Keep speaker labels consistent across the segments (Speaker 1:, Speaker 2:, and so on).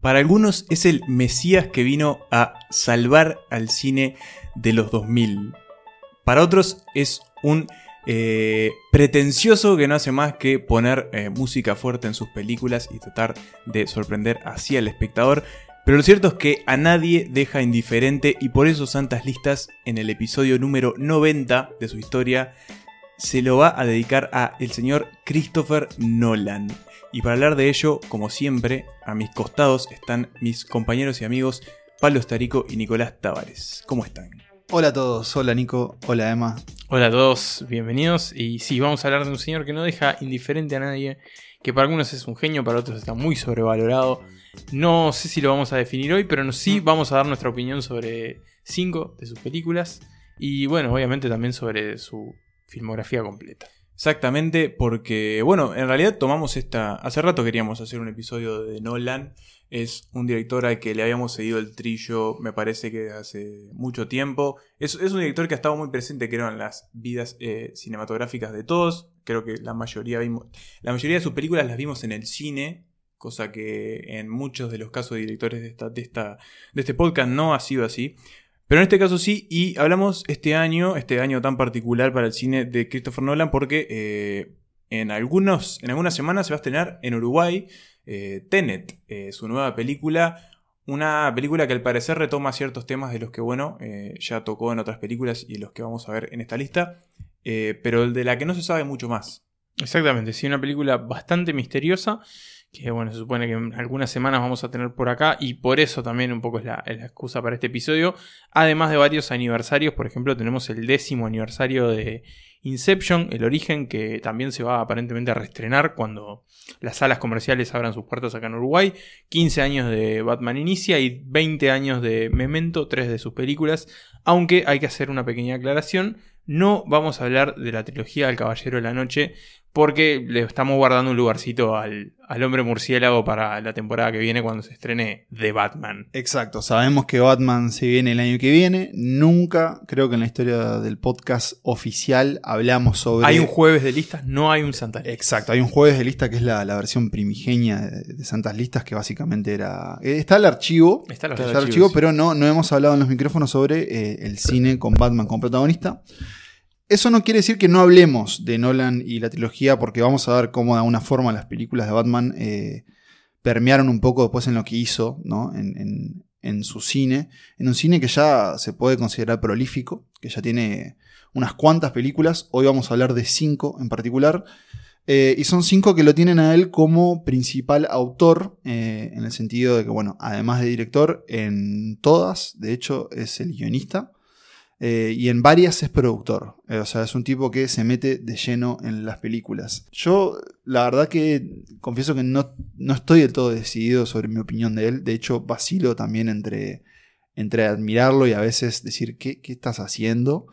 Speaker 1: Para algunos es el Mesías que vino a salvar al cine de los 2000. Para otros es un eh, pretencioso que no hace más que poner eh, música fuerte en sus películas y tratar de sorprender así al espectador. Pero lo cierto es que a nadie deja indiferente y por eso Santas Listas en el episodio número 90 de su historia se lo va a dedicar a el señor Christopher Nolan. Y para hablar de ello, como siempre, a mis costados están mis compañeros y amigos Pablo Estarico y Nicolás Tavares. ¿Cómo están?
Speaker 2: Hola a todos, hola Nico, hola Emma.
Speaker 3: Hola a todos, bienvenidos. Y sí, vamos a hablar de un señor que no deja indiferente a nadie, que para algunos es un genio, para otros está muy sobrevalorado. No sé si lo vamos a definir hoy, pero sí vamos a dar nuestra opinión sobre cinco de sus películas y bueno, obviamente también sobre su filmografía completa.
Speaker 1: Exactamente, porque, bueno, en realidad tomamos esta. Hace rato queríamos hacer un episodio de Nolan. Es un director al que le habíamos seguido el trillo, me parece que hace mucho tiempo. Es, un director que ha estado muy presente, creo, en las vidas eh, cinematográficas de todos. Creo que la mayoría vimos. La mayoría de sus películas las vimos en el cine. Cosa que en muchos de los casos de directores de, esta, de, esta, de este podcast no ha sido así. Pero en este caso sí, y hablamos este año, este año tan particular para el cine de Christopher Nolan, porque eh, en, algunos, en algunas semanas se va a estrenar en Uruguay eh, Tenet, eh, su nueva película. Una película que al parecer retoma ciertos temas de los que, bueno, ya tocó en otras películas y los que vamos a ver en esta lista, pero de la que no se sabe mucho más.
Speaker 3: Exactamente, sí, una película bastante misteriosa que bueno, se supone que en algunas semanas vamos a tener por acá y por eso también un poco es la, excusa para este episodio. Además de varios aniversarios, por ejemplo tenemos el décimo aniversario de Inception, el origen, que también se va aparentemente a reestrenar cuando las salas comerciales abran sus puertas acá en Uruguay. 15 años de Batman Inicia y 20 años de Memento, tres de sus películas. Aunque hay que hacer una pequeña aclaración, no vamos a hablar de la trilogía del Caballero de la Noche porque le estamos guardando un lugarcito al, hombre murciélago para la temporada que viene cuando se estrene The Batman.
Speaker 2: Exacto, sabemos que Batman se viene el año que viene. Nunca, creo que en la historia del podcast oficial hablamos sobre.
Speaker 3: Hay un jueves de listas, no hay un Santas Listas.
Speaker 2: Exacto, hay un jueves de lista que es la, versión primigenia de, Santas Listas, que básicamente era. Eh, está el archivo. Está el archivo, pero no, no hemos hablado en los micrófonos sobre eh, el cine con Batman como protagonista. Eso no quiere decir que no hablemos de Nolan y la trilogía, porque vamos a ver cómo de alguna forma las películas de Batman eh, permearon un poco después en lo que hizo, ¿no? En, su cine. En un cine que ya se puede considerar prolífico, que ya tiene unas cuantas películas. Hoy vamos a hablar de cinco en particular. Eh, y son cinco que lo tienen a él como principal autor, eh, en el sentido de que, bueno, además de director, en todas, de hecho, es el guionista. Eh, y en varias es productor. Eh, o sea, es un tipo que se mete de lleno en las películas. Yo, la verdad que confieso que no, no estoy del todo decidido sobre mi opinión de él. De hecho, vacilo también entre, entre admirarlo y a veces decir, ¿qué, qué estás haciendo?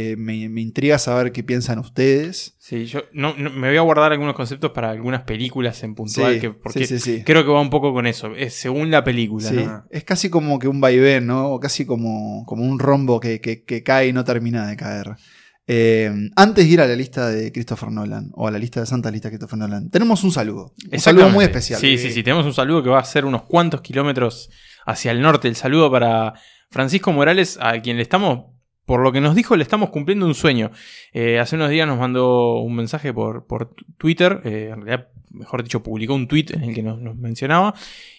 Speaker 2: Eh, me, intriga saber qué piensan ustedes.
Speaker 3: Sí, yo no, me voy a guardar algunos conceptos para algunas películas en puntual, que, porque creo que va un poco con eso, es según la película.
Speaker 2: Es casi como que un vaivén, ¿no? O casi como, como un rombo que, cae y no termina de caer. Eh, antes de ir a la lista de Christopher Nolan, o a la lista de Santa Lista de Christopher Nolan, tenemos un saludo. Un saludo muy especial.
Speaker 3: Sí, sí, sí, tenemos un saludo que va a ser unos cuantos kilómetros hacia el norte. El saludo para Francisco Morales, a quien le estamos por lo que nos dijo, le estamos cumpliendo un sueño. Eh, hace unos días nos mandó un mensaje por, por Twitter, eh, en realidad, mejor dicho, publicó un tweet en el que nos, mencionaba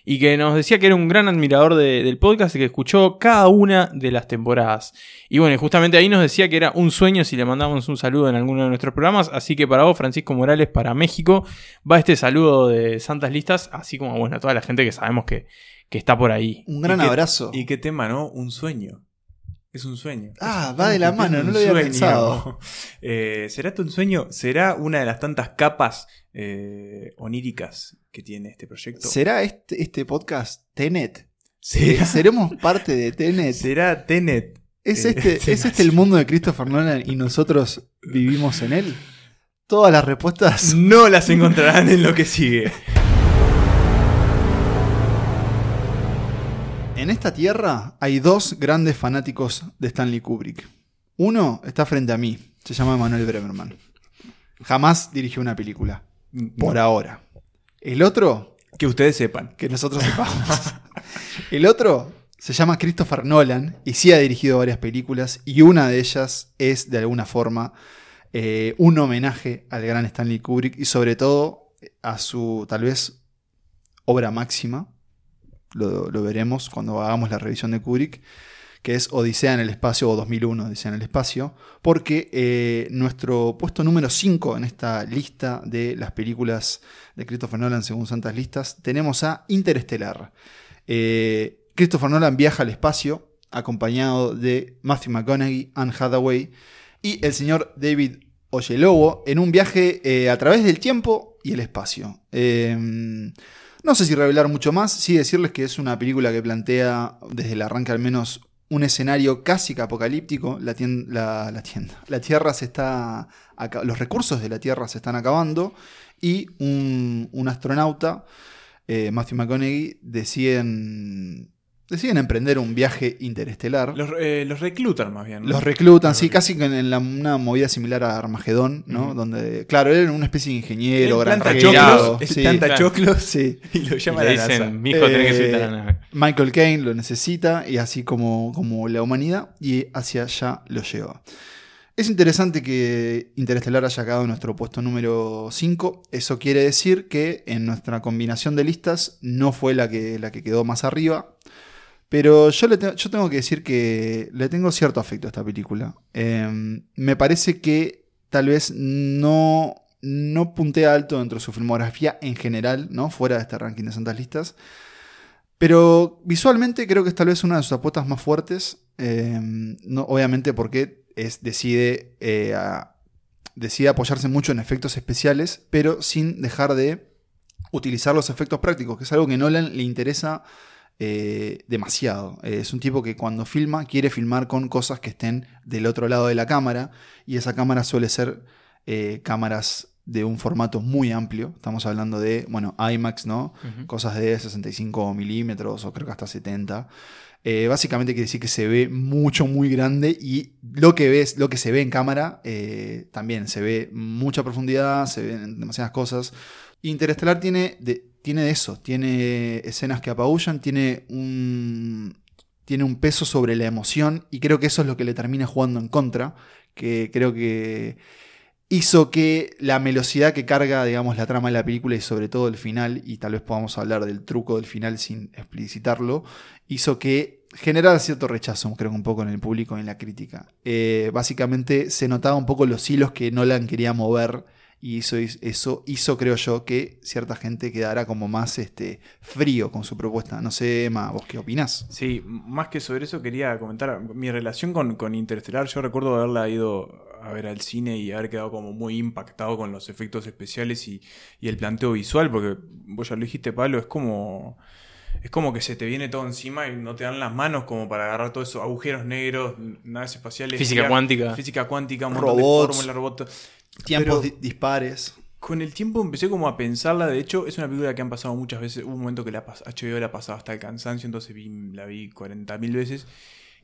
Speaker 3: y que nos decía que era un gran admirador del podcast y que escuchó cada una de las temporadas. Y bueno, justamente ahí nos decía que era un sueño si le mandamos un saludo en alguno de nuestros programas. Así que para vos, Francisco Morales, para México, va este saludo de Santas Listas, así como bueno, a toda la gente que sabemos que, que está por ahí.
Speaker 2: Un gran abrazo.
Speaker 1: ¿Y qué tema, no? Un sueño. Es un sueño.
Speaker 2: Ah, va de la mano, no lo había pensado.
Speaker 1: Eh, ¿Será esto un sueño? ¿Será una de las tantas capas eh, oníricas que tiene este proyecto?
Speaker 2: ¿Será este, este podcast Tenet? ¿Seremos parte de Tenet?
Speaker 1: ¿Será Tenet?
Speaker 2: ¿Es eh, este, ¿Es este el mundo de Christopher Nolan y nosotros vivimos en él? Todas las respuestas
Speaker 1: no las encontrarán en lo que sigue.
Speaker 2: En esta tierra hay dos grandes fanáticos de Stanley Kubrick. Uno está frente a mí, se llama Manuel Bremerman. Jamás dirigió una película. Por ahora. El otro
Speaker 1: Que ustedes sepan.
Speaker 2: Que nosotros sepamos. el otro se llama Christopher Nolan y sí ha dirigido varias películas y una de ellas es de alguna forma eh, un homenaje al gran Stanley Kubrick y sobre todo a su tal vez obra máxima, lo, veremos cuando hagamos la revisión de Kubrick, que es Odisea en el Espacio o 2001, Odisea en el Espacio, porque eh, nuestro puesto número 5 en esta lista de las películas de Christopher Nolan según Santas Listas, tenemos a Interestelar. Eh, Christopher Nolan viaja al espacio acompañado de Matthew McConaughey, Anne Hathaway y el señor David Oyelowo en un viaje eh, a través del tiempo y el espacio. No sé si revelar mucho más, sí decirles que es una película que plantea desde el arranque al menos un escenario casi apocalíptico. La, la, tienda, la Tierra se está. Los recursos de la Tierra se están acabando. Y un, astronauta, eh, Matthew McConaughey, deciden deciden emprender un viaje interestelar.
Speaker 1: Los, eh, reclutan más bien.
Speaker 2: Los reclutan, sí, casi en una movida similar a Armagedón, ¿no? Donde, claro, él era una especie de ingeniero, gran
Speaker 1: choclos, sí, tanta choclos, sí. y lo llaman a la
Speaker 3: dicen, mi hijo tiene que a la nave.
Speaker 2: Michael Caine lo necesita, y así como, como la humanidad, y hacia allá lo lleva. Es interesante que Interestelar haya quedado en nuestro puesto número 5. Eso quiere decir que en nuestra combinación de listas no fue la que, la que quedó más arriba. Pero yo, le yo tengo que decir que le tengo cierto afecto a esta película. Em, me parece que tal vez no, no puntea alto dentro de su filmografía en general, ¿no? Fuera de este ranking de santas listas. Pero visualmente creo que es tal vez una de sus apuestas más fuertes. Em, no, obviamente porque decide, eh, decide apoyarse mucho en efectos especiales, pero sin dejar de utilizar los efectos prácticos, que es algo que Nolan le interesa eh, demasiado. Eh, es un tipo que cuando filma quiere filmar con cosas que estén del otro lado de la cámara y esa cámara suele ser eh, cámaras de un formato muy amplio. Estamos hablando de, bueno, IMAX, ¿no? Cosas de 65 milímetros o creo que hasta 70. básicamente quiere decir que se ve mucho, muy grande y lo que ves, lo que se ve en cámara también se ve mucha profundidad, se ven demasiadas cosas. Interestelar tiene de, eso, tiene escenas que apabullan, tiene un, tiene un peso sobre la emoción y creo que eso es lo que le termina jugando en contra, que creo que hizo que la velocidad que carga, digamos, la trama de la película y sobre todo el final, y tal vez podamos hablar del truco del final sin explicitarlo, hizo que generara cierto rechazo, creo que un poco en el público y en la crítica. Eh, básicamente se notaba un poco los hilos que Nolan quería mover y eso, eso hizo, creo yo, que cierta gente quedara como más este, frío con su propuesta. No sé, Emma, ¿vos qué opinás?
Speaker 1: Sí, más que sobre eso quería comentar mi relación con, con Interestelar. Yo recuerdo haberla ido a ver al cine y haber quedado como muy impactado con los efectos especiales y, y el planteo visual, porque vos ya lo dijiste, Pablo, es como es como que se te viene todo encima y no te dan las manos como para agarrar todos esos agujeros negros, naves espaciales.
Speaker 3: Física cuántica.
Speaker 1: Física cuántica, un
Speaker 2: robots, de robots. Tiempos dispares.
Speaker 1: Con el tiempo empecé como a pensarla. De hecho, es una película que han pasado muchas veces. Hubo un momento que la HBO la ha pasado hasta el cansancio, entonces la vi 40.000 veces.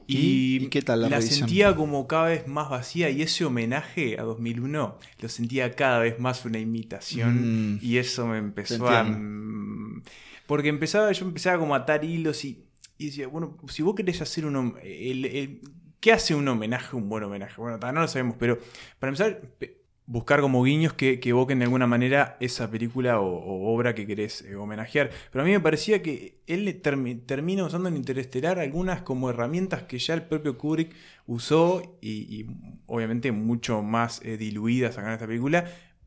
Speaker 2: Y, qué tal
Speaker 1: la, sentía como cada vez más vacía y ese homenaje a 2001 lo sentía cada vez más una imitación mm. y eso me empezó a... Porque empezaba, yo empezaba como a atar hilos y, decía, bueno, si vos querés hacer un... ¿Qué hace un homenaje, un buen homenaje? Bueno, no lo sabemos, pero para empezar, buscar como guiños que, evoquen de alguna manera esa película o, obra que querés eh, homenajear. Pero a mí me parecía que él termina usando en Interestelar algunas como herramientas que ya el propio Kubrick usó y, obviamente mucho más eh, diluidas acá en esta película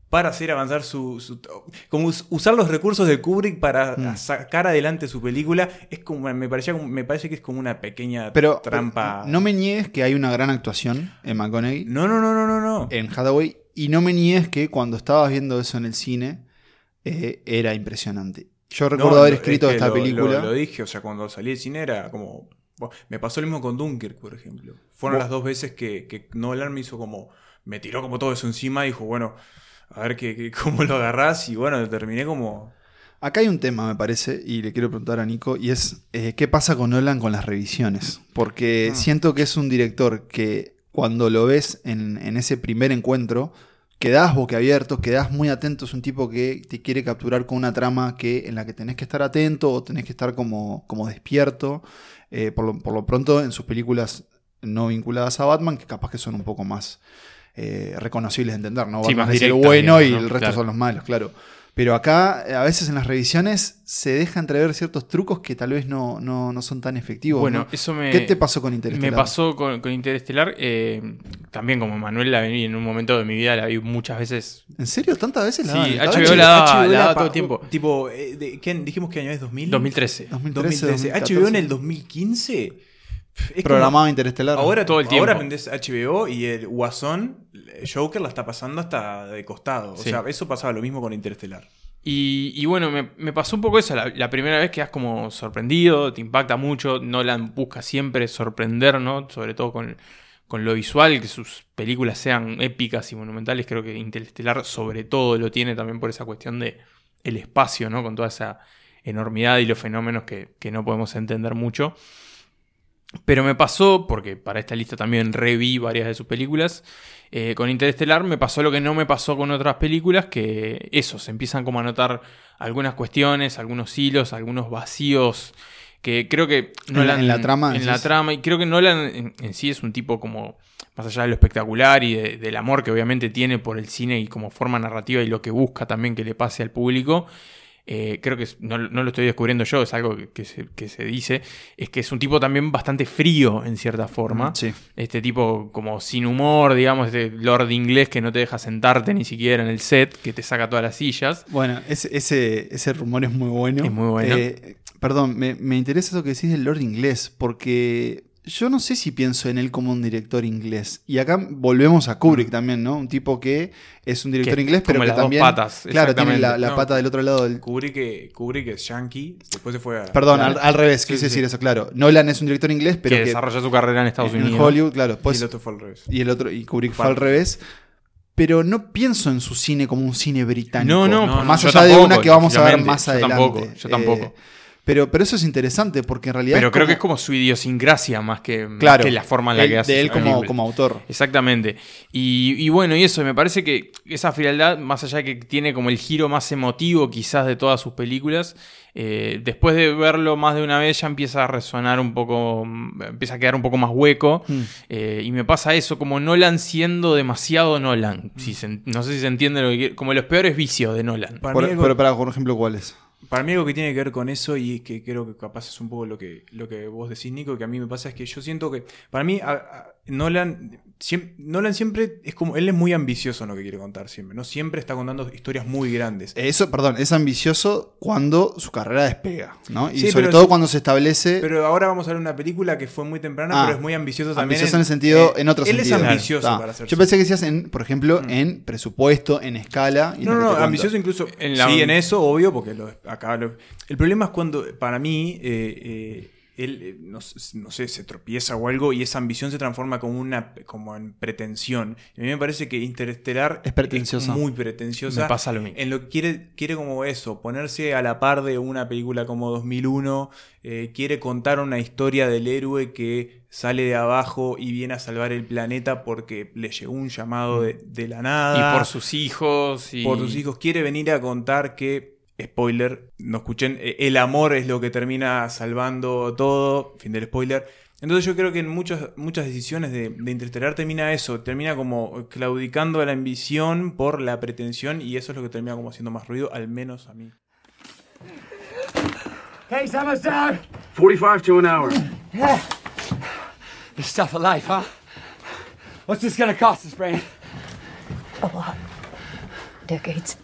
Speaker 1: para hacer avanzar su, como usar los recursos de Kubrick para mm. sacar adelante su película es como me parecía me parece que es como una pequeña trampa
Speaker 2: no me niegues que hay una gran actuación en McConaughey
Speaker 1: no no no no no no
Speaker 2: en Hathaway y no me niegues que cuando estabas viendo eso en el cine eh, era impresionante yo recuerdo haber escrito esta película
Speaker 1: lo, dije o sea cuando salí del cine era como me pasó lo mismo con Dunkirk por ejemplo fueron las dos veces que, que Nolan me hizo como me tiró como todo eso encima y dijo bueno a ver que, cómo lo agarrás y bueno, terminé como...
Speaker 2: Acá hay un tema, me parece, y le quiero preguntar a Nico, y es eh, qué pasa con Nolan con las revisiones. Porque ah. siento que es un director que cuando lo ves en, ese primer encuentro, quedás boquiabierto, quedás muy atento, es un tipo que te quiere capturar con una trama que, en la que tenés que estar atento o tenés que estar como, como despierto. Eh, por, lo, pronto, en sus películas no vinculadas a Batman, que capaz que son un poco más eh, reconocibles de entender, ¿no?
Speaker 3: Sí,
Speaker 2: Batman
Speaker 3: es
Speaker 2: el bueno y el resto son los malos, claro. Pero acá, a veces en las revisiones, se deja entrever ciertos trucos que tal vez no, no, son tan efectivos.
Speaker 3: Bueno, eso me.
Speaker 2: ¿Qué te pasó con Interestelar?
Speaker 3: Me pasó con, Interestelar. Eh, también, como Manuel la vi en un momento de mi vida, la vi muchas veces.
Speaker 2: ¿En serio? ¿Tantas veces
Speaker 3: la Sí, HBO la daba, todo el tiempo.
Speaker 1: Tipo, eh, ¿qué, dijimos que año es 2000?
Speaker 3: 2013.
Speaker 1: 2013. ¿HBO en el 2015?
Speaker 2: Programado Interestelar.
Speaker 1: Ahora todo el tiempo. Ahora aprendes HBO y el Guasón Joker la está pasando hasta de costado. O sea, eso pasaba lo mismo con Interestelar.
Speaker 3: Y, bueno, me, pasó un poco eso. La, primera vez quedas como sorprendido, te impacta mucho. Nolan busca siempre sorprender, ¿no? Sobre todo con, lo visual, que sus películas sean épicas y monumentales. Creo que Interestelar, sobre todo, lo tiene también por esa cuestión de el espacio, ¿no? Con toda esa enormidad y los fenómenos que, que no podemos entender mucho. Pero me pasó, porque para esta lista también reví varias de sus películas, eh, con Interestelar me pasó lo que no me pasó con otras películas, que eso, se empiezan como a notar algunas cuestiones, algunos hilos, algunos vacíos, que creo que
Speaker 2: Nolan... En la, trama.
Speaker 3: En la trama, y creo que Nolan en, sí es un tipo como, más allá de lo espectacular y del amor que obviamente tiene por el cine y como forma narrativa y lo que busca también que le pase al público, eh, creo que no, lo estoy descubriendo yo, es algo que, se, dice, es que es un tipo también bastante frío en cierta forma.
Speaker 2: Sí.
Speaker 3: Este tipo como sin humor, digamos, este lord inglés que no te deja sentarte ni siquiera en el set, que te saca todas las sillas.
Speaker 2: Bueno, ese, ese, rumor es muy bueno.
Speaker 3: Es muy bueno. Eh,
Speaker 2: perdón, me, me interesa eso que decís del lord inglés, porque yo no sé si pienso en él como un director inglés. Y acá volvemos a Kubrick también, ¿no? Un tipo que es un director inglés, pero que también.
Speaker 3: patas,
Speaker 2: claro, tiene la, pata del otro lado del.
Speaker 1: Kubrick, Kubrick es yankee, después se fue a.
Speaker 2: Perdón, al, revés, quise decir eso, claro. Nolan es un director inglés, pero.
Speaker 3: Que, desarrolló su carrera en Estados Unidos.
Speaker 2: En Hollywood, claro.
Speaker 1: y el otro fue al revés.
Speaker 2: Y el otro, y Kubrick fue al revés pero no pienso en su cine como un cine británico.
Speaker 3: No, no,
Speaker 2: más allá de una que vamos a ver más adelante.
Speaker 3: Yo tampoco, yo tampoco. Eh,
Speaker 2: pero, pero eso es interesante porque en realidad.
Speaker 3: Pero creo que es como su idiosincrasia más que, la forma en la que hace.
Speaker 2: De él como, como, autor.
Speaker 3: Exactamente. Y, bueno, y eso, me parece que esa frialdad, más allá de que tiene como el giro más emotivo quizás de todas sus películas, eh, después de verlo más de una vez ya empieza a resonar un poco, empieza a quedar un poco más hueco. Hmm. Eh, y me pasa eso, como Nolan siendo demasiado Nolan. Si no sé si se entiende lo que Como los peores vicios de Nolan.
Speaker 2: pero para, por ejemplo, ¿cuáles?
Speaker 1: Para mí algo que tiene que ver con eso y que creo que capaz es un poco lo que, lo que vos decís, Nico, que a mí me pasa es que yo siento que, para mí, Nolan, siempre, Nolan siempre es como, él es muy ambicioso en lo que quiere contar siempre, ¿no? Siempre está contando historias muy grandes.
Speaker 2: Eso, perdón, es ambicioso cuando su carrera despega, ¿no? Y sobre todo cuando se establece...
Speaker 1: Pero ahora vamos a ver una película que fue muy temprana, ah, pero es muy ambicioso también.
Speaker 2: Ambicioso en, el sentido, en otro
Speaker 1: sentido.
Speaker 2: Él
Speaker 1: es ambicioso para hacer
Speaker 2: Yo pensé que decías, en, por ejemplo, mm. en presupuesto, en escala.
Speaker 1: no, no, ambicioso incluso, en sí, en eso, obvio, porque lo, acá el problema es cuando, para mí, eh, eh, él, eh, no, sé, se tropieza o algo y esa ambición se transforma como, una, como en pretensión. a mí me parece que Interestelar
Speaker 2: es, pretenciosa.
Speaker 1: muy pretenciosa.
Speaker 3: pasa lo mismo.
Speaker 1: En lo que quiere, quiere como eso, ponerse a la par de una película como 2001, eh, quiere contar una historia del héroe que sale de abajo y viene a salvar el planeta porque le llegó un llamado mm. de, la nada.
Speaker 3: Y por sus hijos. Y...
Speaker 1: Por sus hijos. Quiere venir a contar que spoiler, no escuchen, eh, el amor es lo que termina salvando todo, fin del spoiler. Entonces yo creo que en muchas, muchas decisiones de, de Interstellar termina eso, termina como claudicando a la ambición por la pretensión y eso es lo que termina como haciendo más ruido, al menos a mí.
Speaker 4: Hey, summer's down. 45 to an hour. Yeah. This stuff alive, huh? What's this gonna cost us, Brain?
Speaker 5: A lot. Decades.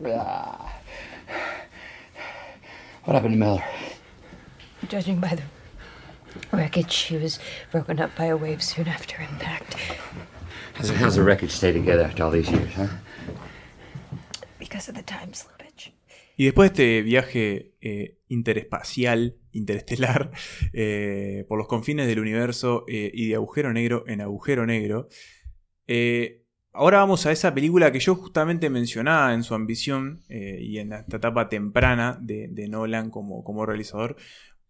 Speaker 4: What happened to Miller?
Speaker 5: Judging by the wreckage, she was broken up by a wave soon after impact.
Speaker 4: How's, how's the wreckage stay together after all these years, huh?
Speaker 5: Because of the time slippage.
Speaker 1: Y después de este viaje eh, interespacial, interestelar, eh, por los confines del universo eh, y de agujero negro en agujero negro, eh, Ahora vamos a esa película que yo justamente mencionaba en su ambición eh, y en esta etapa temprana de, Nolan como, como, realizador,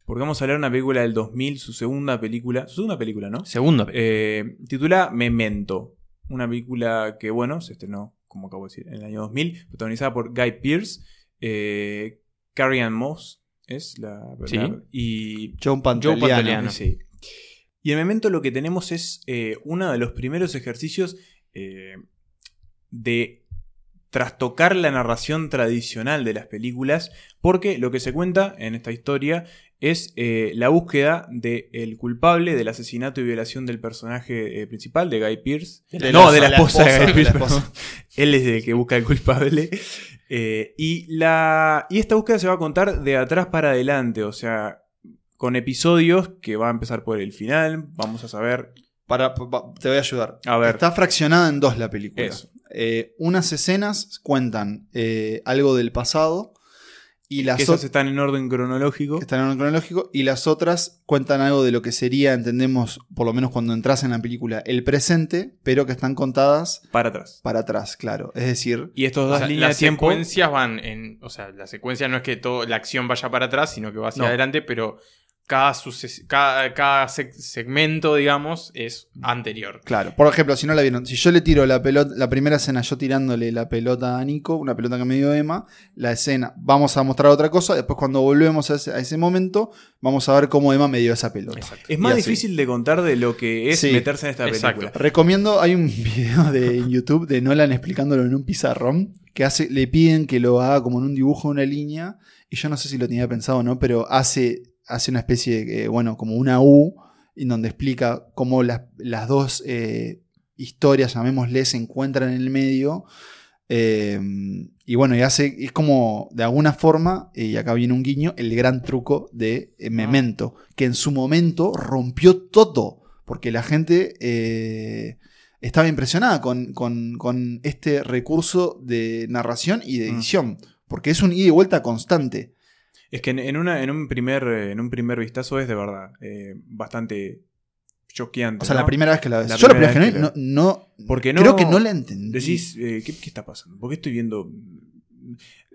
Speaker 1: Porque vamos a hablar de una película del 2000, su segunda película. Su segunda película, ¿no?
Speaker 3: Segunda.
Speaker 1: Eh, titula Memento. Una película que, bueno, se estrenó, como acabo de decir, en el año 2000. Protagonizada por Guy Pearce. Eh, Carrie Ann Moss es la verdad. Y
Speaker 2: John Pantoliano.
Speaker 1: Sí. Y en Memento lo que tenemos es eh, uno de los primeros ejercicios eh, de trastocar la narración tradicional de las películas, porque lo que se cuenta en esta historia es eh, la búsqueda del culpable del asesinato y violación del personaje principal, de Guy Pearce. no, de la, esposa, de Guy Pearce. Él es el que busca el culpable. y, la, y esta búsqueda se va a contar de atrás para adelante, o sea, con episodios que va a empezar por el final. Vamos a saber.
Speaker 2: Para, te voy a ayudar.
Speaker 1: A ver.
Speaker 2: Está fraccionada en dos la película. Eh, unas escenas cuentan eh, algo del pasado
Speaker 1: y las otras están en orden cronológico.
Speaker 2: Están en orden cronológico. Y las otras cuentan algo de lo que sería, entendemos, por lo menos cuando entras en la película, el presente, pero que están contadas.
Speaker 1: Para atrás.
Speaker 2: Para atrás, claro. Es decir.
Speaker 1: Y estos dos líneas
Speaker 3: las secuencias van en. O sea, la secuencia no es que todo, la acción vaya para atrás, sino que va hacia adelante, pero cada, cada, segmento, digamos, es anterior.
Speaker 2: Claro, por ejemplo, si no la vieron, si yo le tiro la pelota, la primera escena, yo tirándole la pelota a Nico, una pelota que me dio Emma, la escena, vamos a mostrar otra cosa, después cuando volvemos a ese, momento, vamos a ver cómo Emma me dio esa pelota.
Speaker 1: Es más difícil de contar de lo que es meterse en esta película.
Speaker 2: Recomiendo, hay un video de YouTube de Nolan explicándolo en un pizarrón, que hace, le piden que lo haga como en un dibujo, una línea, y yo no sé si lo tenía pensado o no, pero hace hace una especie de, bueno, como una U, en donde explica cómo las, dos eh, historias, llamémosle, se encuentran en el medio. Eh, y bueno, y hace, es como, de alguna forma, y acá viene un guiño, el gran truco de eh, Memento, que en su momento rompió todo, porque la gente estaba impresionada con, con, este recurso de narración y de mm. edición, porque es un ida y vuelta constante.
Speaker 1: Es que en, una, en, un, primer, en un primer vistazo es de verdad eh, bastante choqueante.
Speaker 2: O sea, la primera vez que la ves. Yo la primera vez que no, no,
Speaker 1: porque
Speaker 2: no, creo que no la entendí.
Speaker 1: Decís, eh, ¿qué, está pasando? ¿Por qué estoy viendo?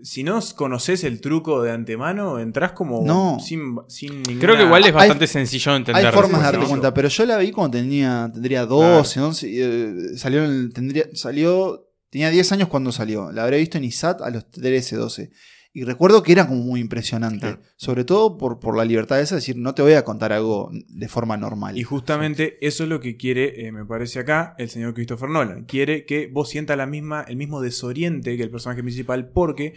Speaker 1: Si no conoces el truco de antemano, entras como sin, sin ninguna...
Speaker 3: Creo que igual es bastante sencillo de entender.
Speaker 2: Hay formas de darte cuenta, pero yo la vi cuando tenía, tendría 12, 11, eh, salió, tendría, salió, tenía 10 años cuando salió. La habré visto en ISAT a los 13, 12. Y recuerdo que era como muy impresionante. Sobre todo por, por, la libertad de esa, decir, no te voy a contar algo de forma normal.
Speaker 1: Y justamente eso es lo que quiere, eh, me parece acá, el señor Christopher Nolan. Quiere que vos sientas la misma, el mismo desoriente que el personaje principal, porque.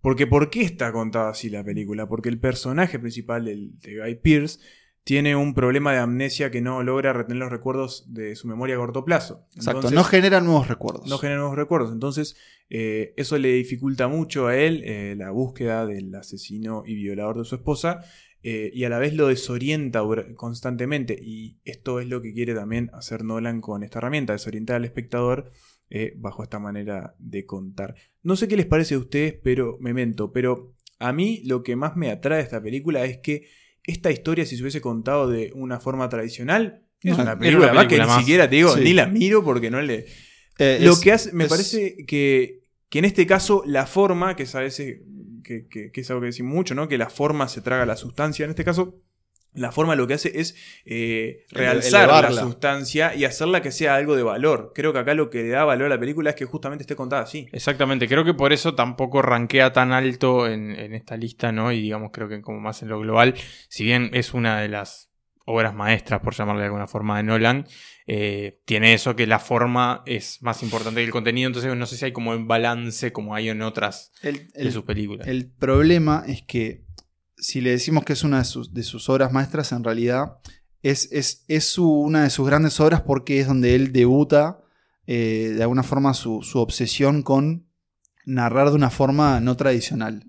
Speaker 1: Porque ¿por qué está contada así la película? Porque el personaje principal, el, de Guy Pierce, tiene un problema de amnesia que no logra retener los recuerdos de su memoria a corto plazo.
Speaker 2: Exacto, no genera nuevos recuerdos.
Speaker 1: No genera nuevos recuerdos. Entonces, eh, eso le dificulta mucho a él eh, la búsqueda del asesino y violador de su esposa. Eh, y a la vez lo desorienta constantemente. Y esto es lo que quiere también hacer Nolan con esta herramienta, desorientar al espectador bajo esta manera de contar. No sé qué les parece a ustedes, pero me mento. Pero a mí lo que más me atrae de esta película es que esta historia, si se hubiese contado de una forma tradicional, es una película, que ni siquiera te digo, ni la miro porque no le. Eh, lo que hace, me parece que, que, en este caso la forma, que es a veces, que, que, es algo que decimos mucho, ¿no? Que la forma se traga la sustancia. En este caso, la forma lo que hace es eh, realzar la sustancia y hacerla que sea algo de valor. Creo que acá lo que le da valor a la película es que justamente esté contada así.
Speaker 3: Exactamente, creo que por eso tampoco rankea tan alto en, esta lista, ¿no? Y digamos, creo que como más en lo global, si bien es una de las obras maestras, por llamarle de alguna forma, de Nolan, eh, tiene eso que la forma es más importante que el contenido, entonces no sé si hay como un balance como hay en otras de sus películas.
Speaker 2: El problema es que si le decimos que es una de sus, obras maestras, en realidad es, es, una de sus grandes obras porque es donde él debuta eh, de alguna forma su, obsesión con narrar de una forma no tradicional.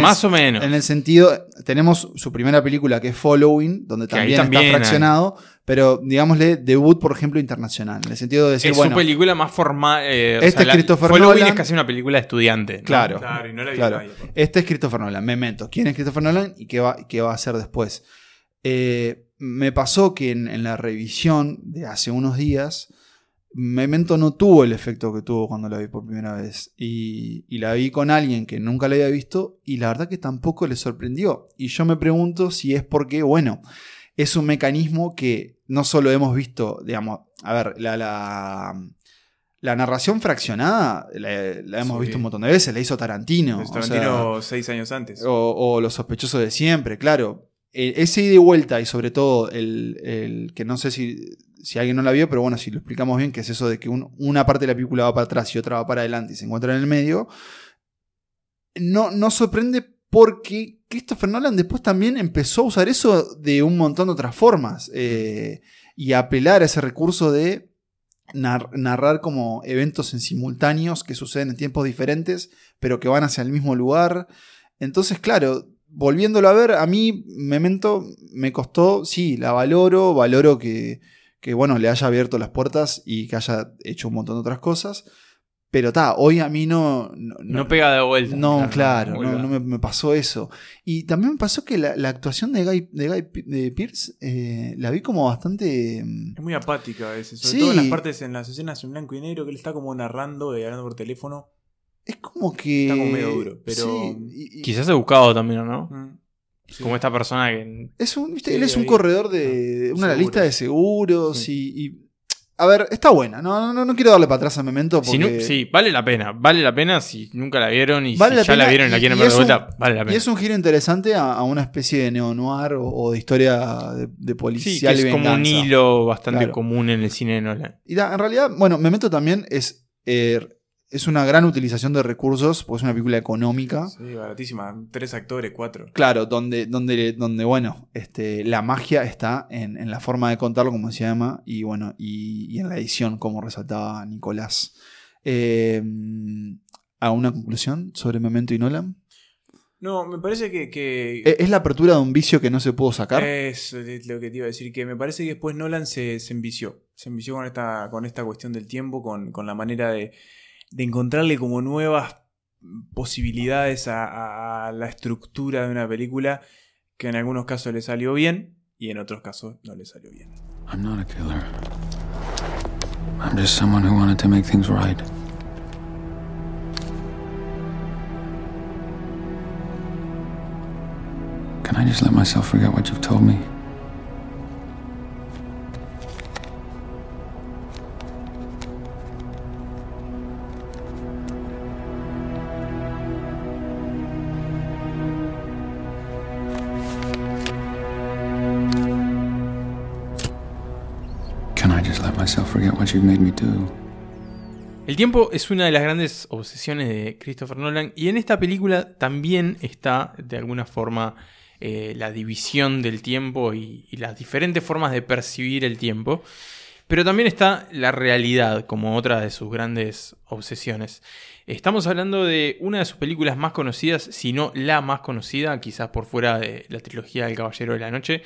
Speaker 3: Más o menos.
Speaker 2: En el sentido, tenemos su primera película que es Following, donde también, está fraccionado, pero digámosle debut, por ejemplo, internacional. En el sentido de decir,
Speaker 3: es
Speaker 2: su
Speaker 3: película más formal. Eh,
Speaker 2: este es Christopher
Speaker 3: Following es casi una película de estudiante.
Speaker 2: Claro. claro, y no la Este es Christopher Nolan, Memento. ¿Quién es Christopher Nolan y qué va, qué va a hacer después? Eh, me pasó que en, la revisión de hace unos días Memento no tuvo el efecto que tuvo cuando la vi por primera vez. Y, y, la vi con alguien que nunca la había visto y la verdad que tampoco le sorprendió. Y yo me pregunto si es porque, bueno, es un mecanismo que no solo hemos visto, digamos, a ver, la, la, narración fraccionada la, hemos visto un montón de veces, la hizo Tarantino.
Speaker 1: Tarantino seis años antes.
Speaker 2: O, Los sospechosos de siempre, claro. E, ese ida y vuelta y sobre todo el, que no sé si, si, alguien no la vio, pero bueno, si lo explicamos bien, que es eso de que una parte de la película va para atrás y otra va para adelante y se encuentra en el medio, no, no sorprende porque Christopher Nolan después también empezó a usar eso de un montón de otras formas eh, y apelar a ese recurso de narrar como eventos en simultáneos que suceden en tiempos diferentes, pero que van hacia el mismo lugar. Entonces, claro, volviéndolo a ver, a mí Memento me costó, sí, la valoro, valoro que, que bueno, le haya abierto las puertas y que haya hecho un montón de otras cosas. Pero está, hoy a mí no,
Speaker 3: no, pega de vuelta.
Speaker 2: No, claro, no, me, pasó eso. Y también me pasó que la, actuación de Guy, de Guy de Pierce eh, la vi como bastante.
Speaker 1: Mm, es muy apática a veces. Sobre todo en las partes, en las escenas en blanco y negro, que él está como narrando y hablando por teléfono.
Speaker 2: Es como que.
Speaker 1: Está como medio duro. Pero.
Speaker 3: Quizás he buscado también, ¿no? Mm, como esta persona que.
Speaker 2: Es un, él es un corredor de. Ah, una lista de seguros y a ver, está buena. No, no, no quiero darle para atrás a Memento porque...
Speaker 3: sí, vale la pena. Vale la pena si nunca la vieron y si ya la vieron y, la quieren ver de vuelta, vale la pena.
Speaker 2: Y es un giro interesante a, una especie de neo-noir o, de historia de, de policial
Speaker 3: sí, es como un hilo bastante común en el cine de Nolan.
Speaker 2: Y en realidad, bueno, Memento también es... Eh, es una gran utilización de recursos, porque es una película económica.
Speaker 1: Sí, baratísima. Tres actores, cuatro.
Speaker 2: Claro, donde, donde, donde bueno, este, la magia está en, la forma de contarlo, como se llama, y bueno, y, en la edición, como resaltaba Nicolás. Eh, ¿A una conclusión sobre Memento y Nolan?
Speaker 1: No, me parece que,
Speaker 2: ¿Es la apertura de un vicio que no se pudo sacar?
Speaker 1: Es lo que te iba a decir, que me parece que después Nolan se, se envició. Se envició con esta, con esta cuestión del tiempo, con, con la manera de de encontrarle como nuevas posibilidades a, la estructura de una película que en algunos casos le salió bien y en otros casos no le salió bien. I'm not a killer. I'm just someone who wanted to make things right. Can I just let myself forget what you've told me?
Speaker 3: El tiempo es una de las grandes obsesiones de Christopher Nolan y en esta película también está de alguna forma eh, la división del tiempo y, las diferentes formas de percibir el tiempo. Pero también está la realidad como otra de sus grandes obsesiones. Estamos hablando de una de sus películas más conocidas, si no la más conocida, quizás por fuera de la trilogía del Caballero de la Noche,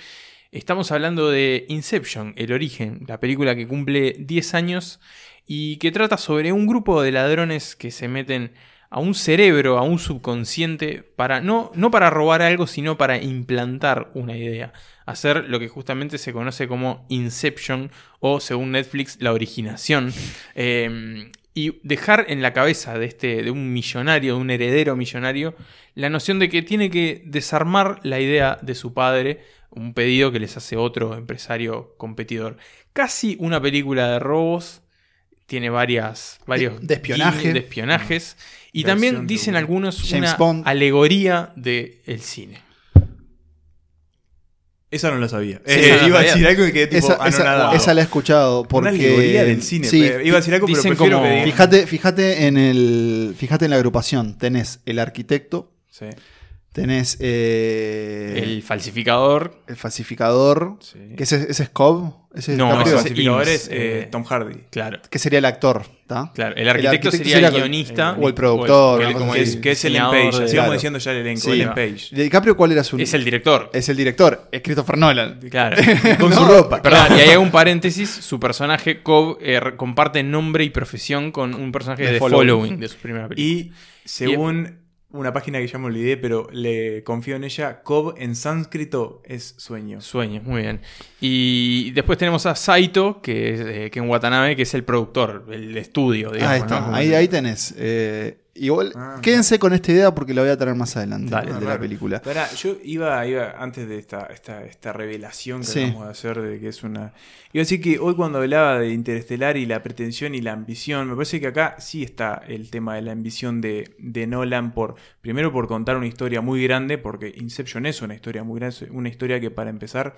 Speaker 3: Estamos hablando de Inception, El origen, la película que cumple 10 años y que trata sobre un grupo de ladrones que se meten a un cerebro, a un subconsciente, para no, no para robar algo, sino para implantar una idea. Hacer lo que justamente se conoce como Inception o, según Netflix, la originación. Em, y dejar en la cabeza de, este, de un millonario, de un heredero millonario, la noción de que tiene que desarmar la idea de su padre un pedido que les hace otro empresario competidor. Casi una película de robos, tiene varias, varios
Speaker 2: de, espionaje.
Speaker 3: de espionajes. Y también dicen algunos una alegoría del el cine.
Speaker 1: Esa no la sabía. Eh, iba a decir algo que tipo
Speaker 2: esa, esa, la he escuchado porque
Speaker 1: una alegoría del cine. Sí, iba a decir algo, pero prefiero como,
Speaker 2: fíjate, fíjate en el, fíjate en la agrupación. Tenés el arquitecto. Sí Tenés. Eh,
Speaker 3: el falsificador.
Speaker 2: El falsificador. Que ese, ese es Cobb.
Speaker 1: Ese no, el falsificador es eh, eh, Tom Hardy.
Speaker 3: Claro.
Speaker 2: Que sería el actor.
Speaker 3: Claro. El arquitecto, sería, el guionista.
Speaker 2: o el productor.
Speaker 1: que, es, el Page. Sigamos diciendo ya el elenco. El Page.
Speaker 2: ¿De DiCaprio cuál era su
Speaker 3: Es el director.
Speaker 2: Es el director. Es Christopher Nolan.
Speaker 3: Claro.
Speaker 2: Con su ropa.
Speaker 3: Perdón, y ahí hay un paréntesis. Su personaje, Cobb, comparte nombre y profesión con un personaje de, Following. de su primera película.
Speaker 1: Y según una página que ya me olvidé, pero le confío en ella. Cobb en sánscrito es sueño.
Speaker 3: Sueño, muy bien. Y después tenemos a Saito, que es eh, Ken Watanabe, que es el productor, el estudio, digamos.
Speaker 2: Ahí está, ahí, ahí, tenés. Eh, Igual, ah, quédense con esta idea porque la voy a traer más adelante de la película.
Speaker 1: yo iba, iba antes de esta, esta, esta revelación que vamos a hacer de que es una. Iba a decir que hoy cuando hablaba de Interestelar y la pretensión y la ambición, me parece que acá sí está el tema de la ambición de, de Nolan por. Primero por contar una historia muy grande, porque Inception es una historia muy grande, una historia que para empezar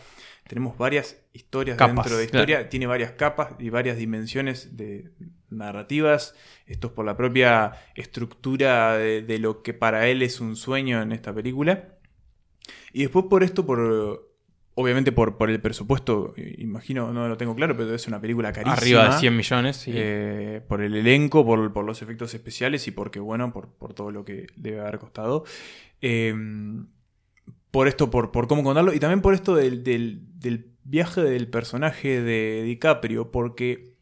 Speaker 1: tenemos varias historias dentro de historia, tiene varias capas y varias dimensiones de narrativas. Esto es por la propia estructura de, lo que para él es un sueño en esta película. Y después por esto, por obviamente por, por el presupuesto, imagino, no lo tengo claro, pero es una película carísima.
Speaker 3: Arriba de 100 millones,
Speaker 1: eh, por el elenco, por, los efectos especiales y porque, bueno, por, todo lo que debe haber costado. Em, por esto, por, por cómo contarlo, y también por esto del, del viaje del personaje de DiCaprio, porque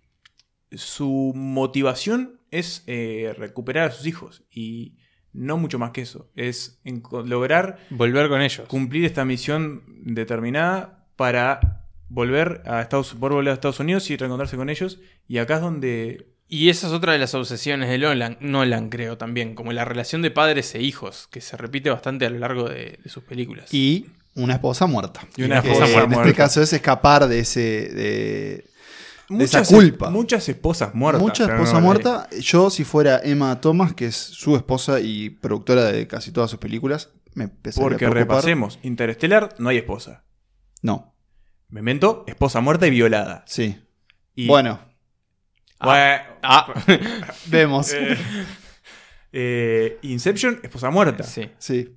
Speaker 1: su motivación es eh, recuperar a sus hijos y no mucho más que eso. Es lograr
Speaker 3: volver con ellos,
Speaker 1: cumplir esta misión determinada para volver a Estados, volver a Estados Unidos y reencontrarse con ellos. Y acá es donde
Speaker 3: y esa es otra de las obsesiones de Nolan, Nolan creo también, como la relación de padres e hijos, que se repite bastante a lo largo de, sus películas.
Speaker 2: Y una esposa muerta.
Speaker 1: Y una esposa muerta.
Speaker 2: En este caso es escapar de ese muchas, esa culpa.
Speaker 1: Muchas esposas muertas.
Speaker 2: Muchas esposas muertas. Yo, si fuera Emma Thomas, que es su esposa y productora de casi todas sus películas, me empezaría
Speaker 1: Porque repasemos, Interestelar, no hay esposa.
Speaker 2: No.
Speaker 1: Memento, esposa muerta y violada.
Speaker 2: Sí. Bueno.
Speaker 1: Ah.
Speaker 2: ah. Vemos.
Speaker 1: Eh, eh, Inception, esposa muerta.
Speaker 2: Sí. Sí.